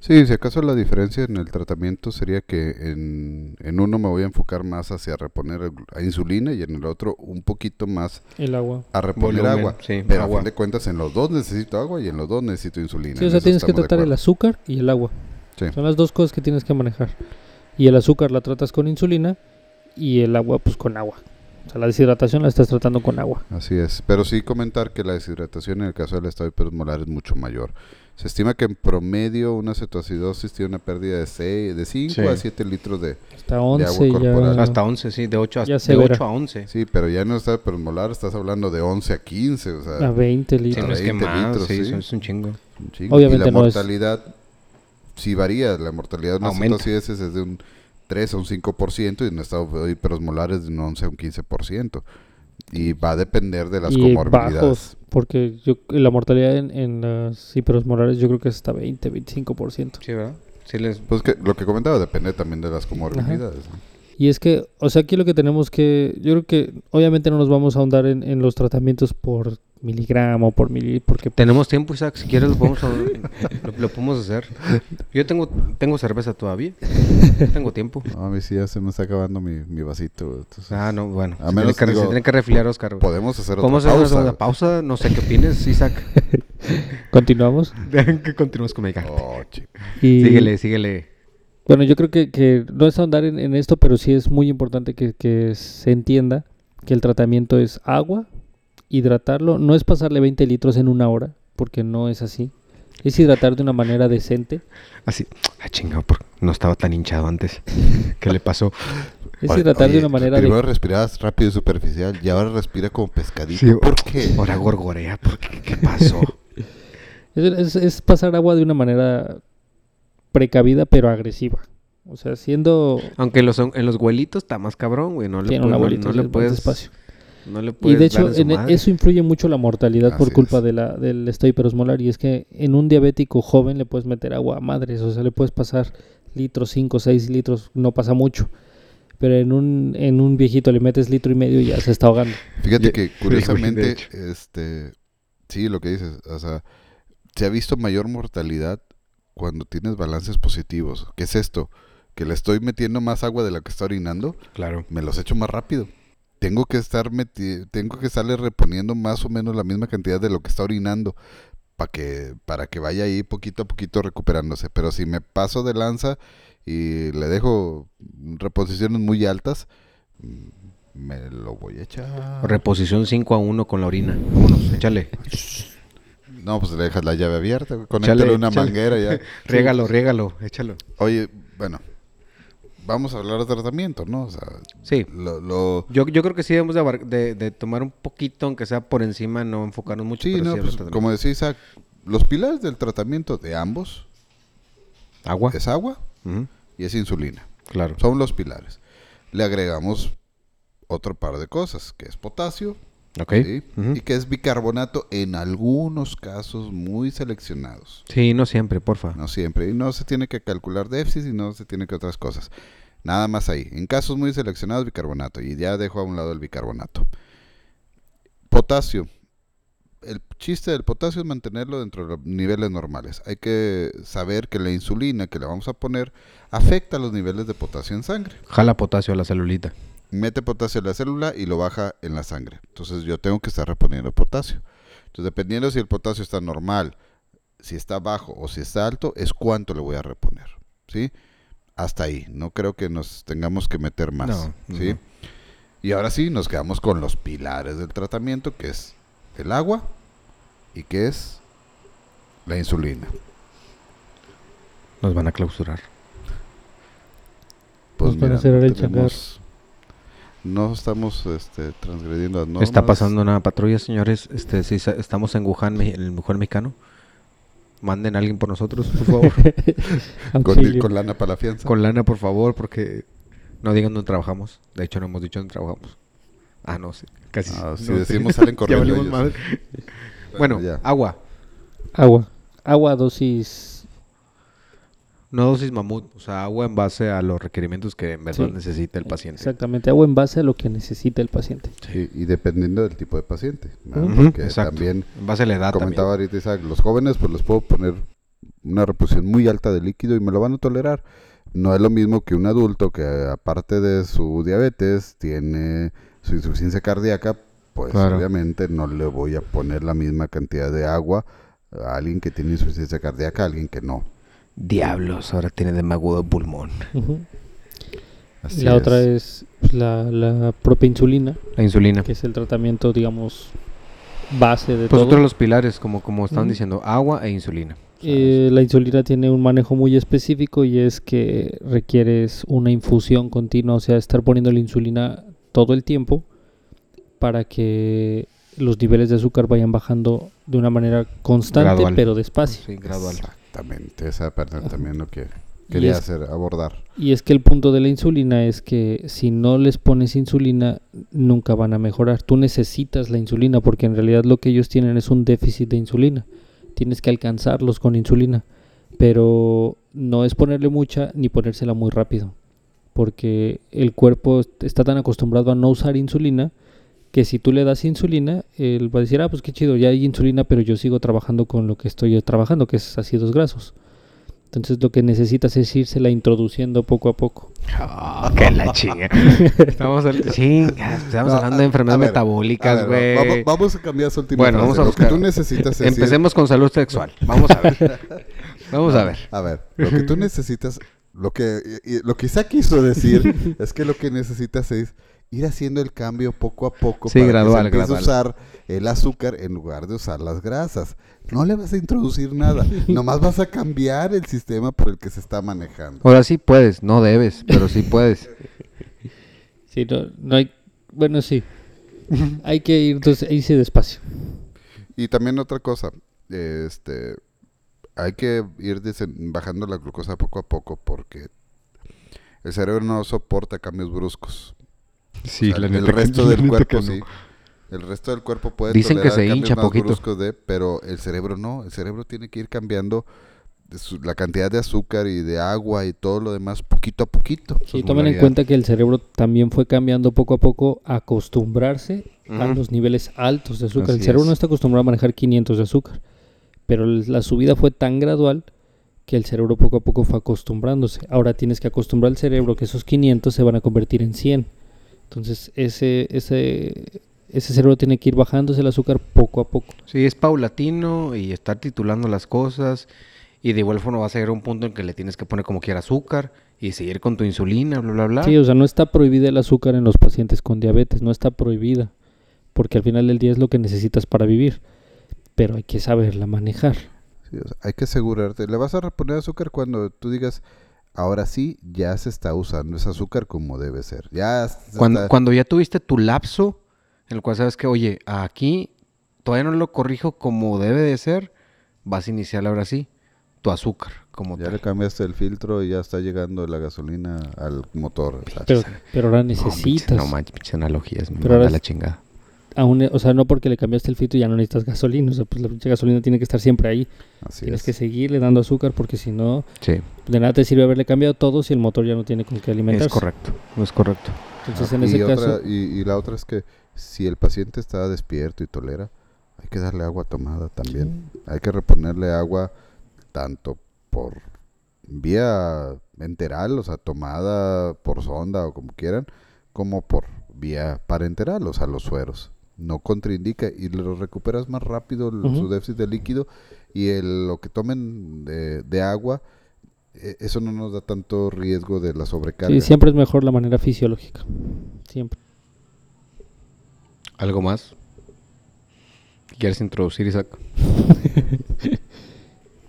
Sí, si acaso la diferencia en el tratamiento sería que en, en uno me voy a enfocar más hacia reponer el- a insulina y en el otro un poquito más El agua. a reponer Volumen, agua. sí, Pero agua. a fin de cuentas en los dos necesito agua y en los dos necesito insulina. Sí, o sea, tienes que tratar el azúcar y el agua. Sí. Son las dos cosas que tienes que manejar. Y el azúcar la tratas con insulina y el agua pues con agua. O sea, la deshidratación la estás tratando con agua. Así es, pero sí comentar que la deshidratación en el caso del estado hiperosmolar es mucho mayor. Se estima que en promedio una cetoacidosis tiene una pérdida de, seis- de 5 Sí. a 7 litros de... Hasta 11 corporal. ya. Hasta 11, sí, de 8 a, de severa. 8 a 11. Sí, pero ya en el estado hiperosmolar estás hablando de 11 a 15, o sea, A 20 Sí, litros. no es que 20 más, litros, sí, sí. es un chingo. un chingo. Obviamente y la no es- mortalidad sí varía, la mortalidad de una Aumenta. cetoacidosis es de un 3 a un 5% y en estado hiperosmolar es de un 11 a un 15%. Y va a depender de las y comorbilidades. bajos, porque yo, la mortalidad en, en las hiperosmolares yo creo que es hasta 20, 25%. Sí, ¿verdad? Sí les... Pues que lo que comentaba depende también de las comorbilidades. ¿no? Y es que, o sea, aquí lo que tenemos que, yo creo que obviamente no nos vamos a ahondar en, en los tratamientos por miligramo, por mili, porque Tenemos tiempo, Isaac, si quieres lo podemos, lo, lo podemos hacer. Yo tengo, tengo cerveza todavía. tengo tiempo. No, a mí sí ya se me está acabando mi, mi vasito. entonces, Ah, no, bueno. A se, menos, tiene que, digo, se tiene que refiliar, Oscar. Podemos hacer otra hacer una pausa. pausa. No sé qué opines, Isaac. continuamos. que continuemos con Mega. Oh. Y, Síguele, síguele. Bueno, yo creo que, que no es ahondar en, en esto, pero sí es muy importante que, que se entienda que el tratamiento es agua, hidratarlo, no es pasarle 20 litros en una hora, porque no es así. Es hidratar de una manera decente. Así. Ah, chingado, por- no estaba tan hinchado antes. ¿Qué le pasó? Es Oye, hidratar de una manera Primero de... respirabas rápido y superficial y ahora respira como pescadito. Sí, ¿Por qué? Ahora gorgorea, ¿por qué? ¿Qué pasó? Es, es- es pasar agua de una manera precavida pero agresiva. O sea, siendo... Aunque en los, en los huelitos está más cabrón, güey. No le, una no, le puedes... despacio. No le Y de hecho, dar en e- madre. eso influye mucho la mortalidad por culpa es. de la, del estado hiperosmolar. Y es que en un diabético joven le puedes meter agua a madres. O sea, le puedes pasar litros, 5, 6 litros. No pasa mucho. Pero en un, en un viejito le metes litro y medio y ya se está ahogando. Fíjate que curiosamente, este, sí, lo que dices, o sea, se ha visto mayor mortalidad cuando tienes balances positivos. ¿Qué es esto? Que le estoy metiendo más agua de la que está orinando, Claro. me los echo más rápido. Tengo que estar tengo que estarle reponiendo más o menos la misma cantidad de lo que está orinando para que para que vaya ahí poquito a poquito recuperándose. Pero si me paso de lanza y le dejo reposiciones muy altas, mm, me lo voy a echar. Reposición 5 a 1 con la orina. Vámonos, échale. No, pues le dejas la llave abierta, conéctale una manguera ya. Riégalo, riégalo, échalo. Oye, bueno, vamos a hablar de tratamiento, ¿no? O sea, Sí. lo, lo- Yo, yo creo que sí debemos de, abar- de- de tomar un poquito, aunque sea por encima, no enfocarnos mucho. sí, no, sí pues, como decía Isaac, los pilares del tratamiento de ambos Agua. es agua y es insulina. Claro. Son los pilares. Le agregamos otro par de cosas, que es potasio Ok. ¿sí? Ujú. y que es bicarbonato en algunos casos muy seleccionados. Sí, no siempre, porfa. No siempre. Y no se tiene que calcular déficit y no se tiene que otras cosas. Nada más ahí. En casos muy seleccionados, bicarbonato. Y ya dejo a un lado el bicarbonato. Potasio. El chiste del potasio es mantenerlo dentro de los niveles normales. Hay que saber que la insulina que le vamos a poner afecta los niveles de potasio en sangre. Jala potasio a la celulita. Mete potasio en la célula y lo baja en la sangre. Entonces yo tengo que estar reponiendo potasio. Entonces dependiendo si el potasio está normal, si está bajo o si está alto, es cuánto le voy a reponer. ¿Sí? Hasta ahí. No creo que nos tengamos que meter más. No, ¿sí? no. Y ahora sí, nos quedamos con los pilares del tratamiento, que es el agua y que es la insulina. Nos van a clausurar. Pues Nos van a cerrar no el tenemos- No estamos este, transgrediendo las normas. Está pasando una patrulla, señores. Este, sí, sa- estamos en Wuhan, el mejor mexicano. Manden a alguien por nosotros, por favor. Con, lana para la fianza. Con lana, por favor, porque no digan dónde trabajamos. De hecho, no hemos dicho dónde trabajamos. Ah, no, sí. Casi. Ah, no, si sí. decimos, salen corriendo valimos ellos. madre. Bueno, ya. agua. Agua. Agua, dosis. No dosis mamut. O sea, agua en base a los requerimientos que en verdad Sí. necesita el paciente. Exactamente. Agua en base a lo que necesita el paciente. Sí, y dependiendo del tipo de paciente. Porque exacto. también En base a la edad comentaba también. ahorita Isaac, los jóvenes pues les puedo poner una reposición muy alta de líquido y me lo van a tolerar. No es lo mismo que un adulto que aparte de su diabetes tiene su insuficiencia cardíaca, pues Claro. obviamente no le voy a poner la misma cantidad de agua a alguien que tiene insuficiencia cardíaca a alguien que no. Diablos, ahora tiene de magudo pulmón. Así la es. otra es pues, la, la propia insulina, La insulina. que es el tratamiento, digamos, base de Pues todo. otros los pilares, como, como estaban Ujú. diciendo, agua e insulina. Eh, la insulina tiene un manejo muy específico y es que requieres una infusión continua, o sea, estar poniendo la insulina todo el tiempo para que los niveles de azúcar vayan bajando de una manera constante Gradual. pero despacio. Sí, gradual. Exactamente, esa parte Ajá. también lo que quería es- hacer, abordar. Y es que el punto de la insulina es que si no les pones insulina, nunca van a mejorar. Tú necesitas la insulina porque en realidad lo que ellos tienen es un déficit de insulina. Tienes que alcanzarlos con insulina. Pero no es ponerle mucha ni ponérsela muy rápido. Porque el cuerpo está tan acostumbrado a no usar insulina que si tú le das insulina, él va a decir, ah, pues qué chido, ya hay insulina, pero yo sigo trabajando con lo que estoy trabajando, que es ácidos grasos. Entonces lo que necesitas es írsela introduciendo poco a poco. Oh, que la chinga. Estamos, al- chinga, estamos No, hablando a- de enfermedades ver, metabólicas, va- güey. va- vamos a cambiar esa última Bueno, frase. vamos a Lo que buscar. tú necesitas es decir- Empecemos con salud sexual. Vamos a ver. Vamos a ver. A ver, lo que tú necesitas, lo que, lo que Isaac quiso decir es que lo que necesitas es ir haciendo el cambio poco a poco Sí, para gradual, que se empiece gradual. a usar el azúcar en lugar de usar las grasas. No le vas a introducir nada, nomás vas a cambiar el sistema por el que se está manejando. Ahora sí puedes, no debes, pero sí puedes. Sí, no, no hay... Bueno, sí. hay que ir, entonces, irse despacio. Y también otra cosa, este, hay que ir desen- bajando la glucosa poco a poco porque el cerebro no soporta cambios bruscos. Sí, O sea, la el neta que- resto del neta cuerpo que no. sí. El resto del cuerpo puede Dicen que tolerar se cambios hincha más poquito. bruscos de, pero el cerebro no. El cerebro tiene que ir cambiando su- la cantidad de azúcar y de agua y todo lo demás poquito a poquito. Sí, Sus tomen en cuenta que el cerebro también fue cambiando poco a poco a acostumbrarse a los niveles altos de azúcar. el cerebro es. no está acostumbrado a manejar 500 de azúcar, pero el- la subida fue tan gradual que el cerebro poco a poco fue acostumbrándose. Ahora tienes que acostumbrar al cerebro que esos 500 se van a convertir en 100. Entonces ese, ese, ese cerebro tiene que ir bajándose el azúcar poco a poco. Sí, es paulatino y estar titulando las cosas. Y de igual forma vas a llegar a un punto en que le tienes que poner como quiera azúcar y seguir con tu insulina, bla, bla, bla. Sí, o sea, no está prohibida el azúcar en los pacientes con diabetes, no está prohibida, porque al final del día es lo que necesitas para vivir, pero hay que saberla manejar. Sí, o sea, hay que asegurarte. Le vas a reponer azúcar cuando tú digas, ahora sí, ya se está usando ese azúcar como debe ser. Ya se Cuando, está- cuando ya tuviste tu lapso en el cual sabes que, oye, aquí todavía no lo corrijo como debe de ser, vas a iniciar ahora sí tu azúcar como ya tal. le cambiaste el filtro y ya está llegando la gasolina al motor. Pero, pero ahora No, necesitas, No manches, analogías, me Pero manda ahora la chingada. Aún, o sea, no porque le cambiaste el filtro ya no necesitas gasolina, o sea, pues la pinche gasolina tiene que estar siempre ahí, así tienes es. que seguirle dando azúcar porque si no, Sí, de nada te sirve haberle cambiado todo si el motor ya no tiene con qué alimentarse. es correcto, es correcto. Entonces Ah, en y ese otra- caso, y, y la otra es que si el paciente está despierto y tolera, hay que darle agua tomada también. Hay que reponerle agua tanto por vía enteral, o sea, tomada por sonda o como quieran, como por vía parenteral, o sea, los sueros. No contraindica y lo recuperas más rápido el- su déficit de líquido y el, lo que tomen de, de agua, eh, eso no nos da tanto riesgo de la sobrecarga. sí, siempre es mejor la manera fisiológica, siempre. ¿Algo más? ¿Quieres introducir, Isaac?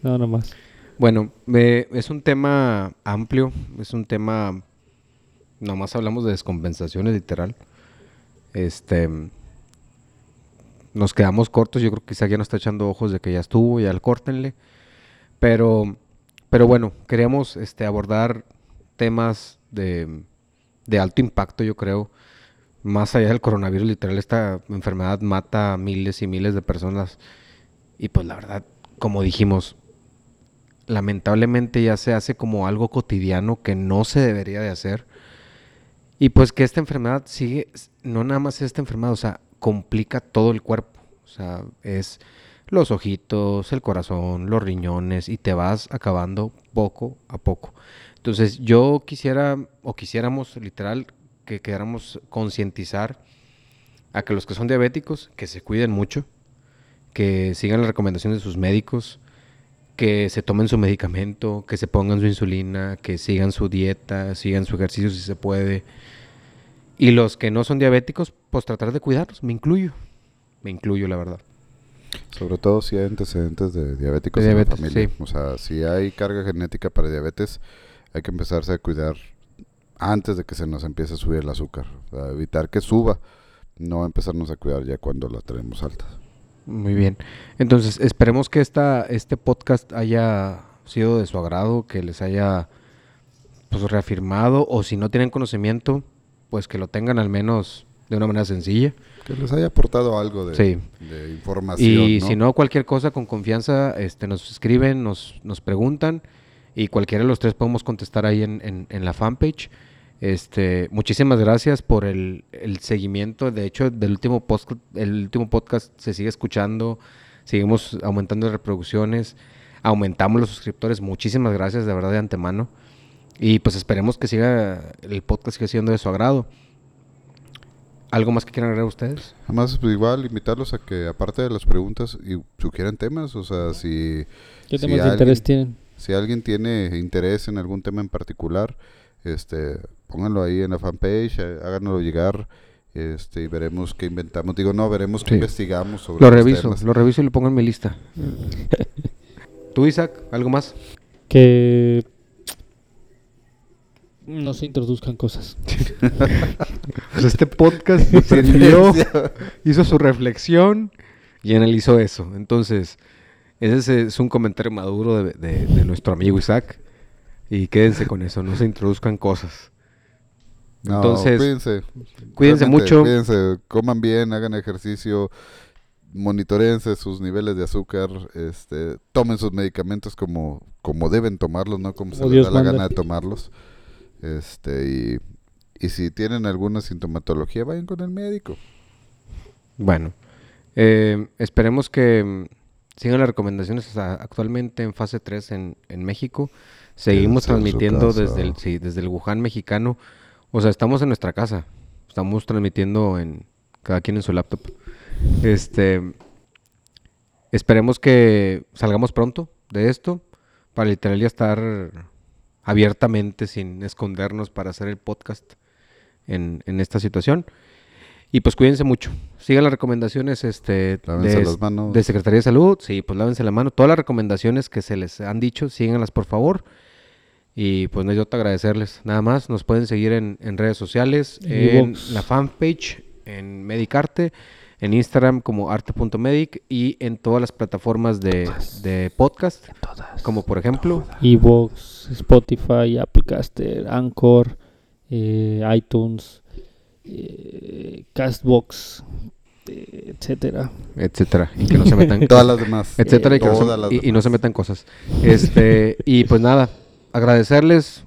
No, no más. Bueno, eh, es un tema amplio, es un tema, nomás hablamos de descompensaciones literal. Este, nos quedamos cortos, yo creo que Isaac ya nos está echando ojos de que ya estuvo, ya el córtenle. Pero, pero bueno, queríamos este, abordar temas de, de alto impacto, yo creo. Más allá del coronavirus, literal, esta enfermedad mata a miles y miles de personas. Y pues la verdad, como dijimos, lamentablemente ya se hace como algo cotidiano que no se debería de hacer. Y pues que esta enfermedad sigue, no nada más es esta enfermedad, o sea, complica todo el cuerpo. O sea, es los ojitos, el corazón, los riñones y te vas acabando poco a poco. Entonces yo quisiera o quisiéramos literal que queramos concientizar a que los que son diabéticos que se cuiden mucho, que sigan las recomendaciones de sus médicos, que se tomen su medicamento, que se pongan su insulina, que sigan su dieta, sigan su ejercicio si se puede. Y los que no son diabéticos, pues tratar de cuidarlos, me incluyo. Me incluyo, la verdad. Sobre todo si hay antecedentes de diabéticos De en diabetes, la familia. sí. O sea, si hay carga genética para diabetes, hay que empezarse a cuidar antes de que se nos empiece a subir el azúcar. O sea, evitar que suba. No empezarnos a cuidar ya cuando la tenemos alta. Muy bien. Entonces, esperemos que esta, este podcast haya sido de su agrado, que les haya pues reafirmado, o si no tienen conocimiento, pues que lo tengan al menos de una manera sencilla. Que les haya aportado algo de, Sí. de información. Y ¿no? si no, cualquier cosa con confianza, este, nos escriben, nos, nos preguntan y cualquiera de los tres podemos contestar ahí en, en- en la fanpage. Este, muchísimas gracias por el, el seguimiento. De hecho, del último post, el último podcast se sigue escuchando, seguimos aumentando las reproducciones, aumentamos los suscriptores. Muchísimas gracias de verdad de antemano. Y pues esperemos que siga el podcast siga siendo de su agrado. ¿Algo más que quieran agregar ustedes? Además, pues, igual invitarlos a que, aparte de las preguntas, y sugieran temas. O sea, si, ¿Qué Si temas de alguien- interés tienen? si alguien tiene interés en algún tema en particular, este, pónganlo ahí en la fanpage, eh, háganoslo llegar. Este, y veremos qué inventamos. Digo, no, veremos qué Sí. investigamos sobre Lo reviso, temas. lo reviso y lo pongo en mi lista. ¿Tú, Isaac? ¿Algo más? Que No se introduzcan cosas. Pues este podcast sirvió, hizo su reflexión y analizó eso. Entonces, ese es un comentario maduro de, de- de nuestro amigo Isaac. Y quédense con eso, no se introduzcan cosas. No, Entonces, cuídense. cuídense mucho. Cuídense, coman bien, hagan ejercicio, monitorense sus niveles de azúcar, este, tomen sus medicamentos como, como deben tomarlos, no como, se les da la manda. gana de tomarlos. Este, y, y si tienen alguna sintomatología, vayan con el médico. Bueno, eh, esperemos que mm, sigan las recomendaciones actualmente en fase 3 en, en México. Seguimos transmitiendo desde el, sí, desde el Wuhan mexicano. O sea, estamos en nuestra casa. Estamos transmitiendo en cada quien en su laptop. Este, esperemos que salgamos pronto de esto para literal ya estar abiertamente sin escondernos para hacer el podcast en, en esta situación. Y pues cuídense mucho. Sigan las recomendaciones este, de, las manos. de Secretaría de Salud. Sí, pues lávense la mano. Todas las recomendaciones que se les han dicho, síganlas por favor. Y pues no hay otra agradecerles. Nada más, nos pueden seguir en, en redes sociales, En en la fanpage, en Medicarte, en Instagram como arte.medic y en todas las plataformas de, de podcast, Todas. como por ejemplo Evox, Spotify, Applecaster, Anchor, eh, iTunes, eh, Castbox, eh, etcétera. etcétera. Y que no se metan Todas las demás. etcétera, y, que no se- Todas las y- no se demás. metan cosas. Este, y pues nada, agradecerles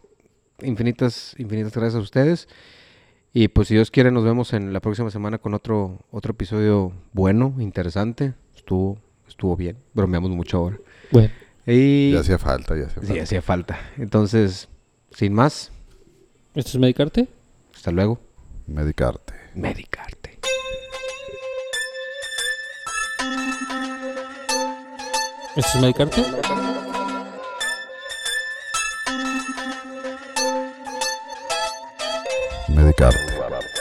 infinitas, infinitas gracias a ustedes. Y pues si Dios quiere, nos vemos en la próxima semana con otro, otro episodio bueno, interesante. Estuvo, estuvo bien. Bromeamos mucho ahora. Bueno, Y Ya hacía falta, ya hacía sí, falta. hacía falta. Entonces, sin más, ¿esto es Medicarte? hasta luego. Medicarte. Medicarte. ¿Esto es Medicarte? medicarte.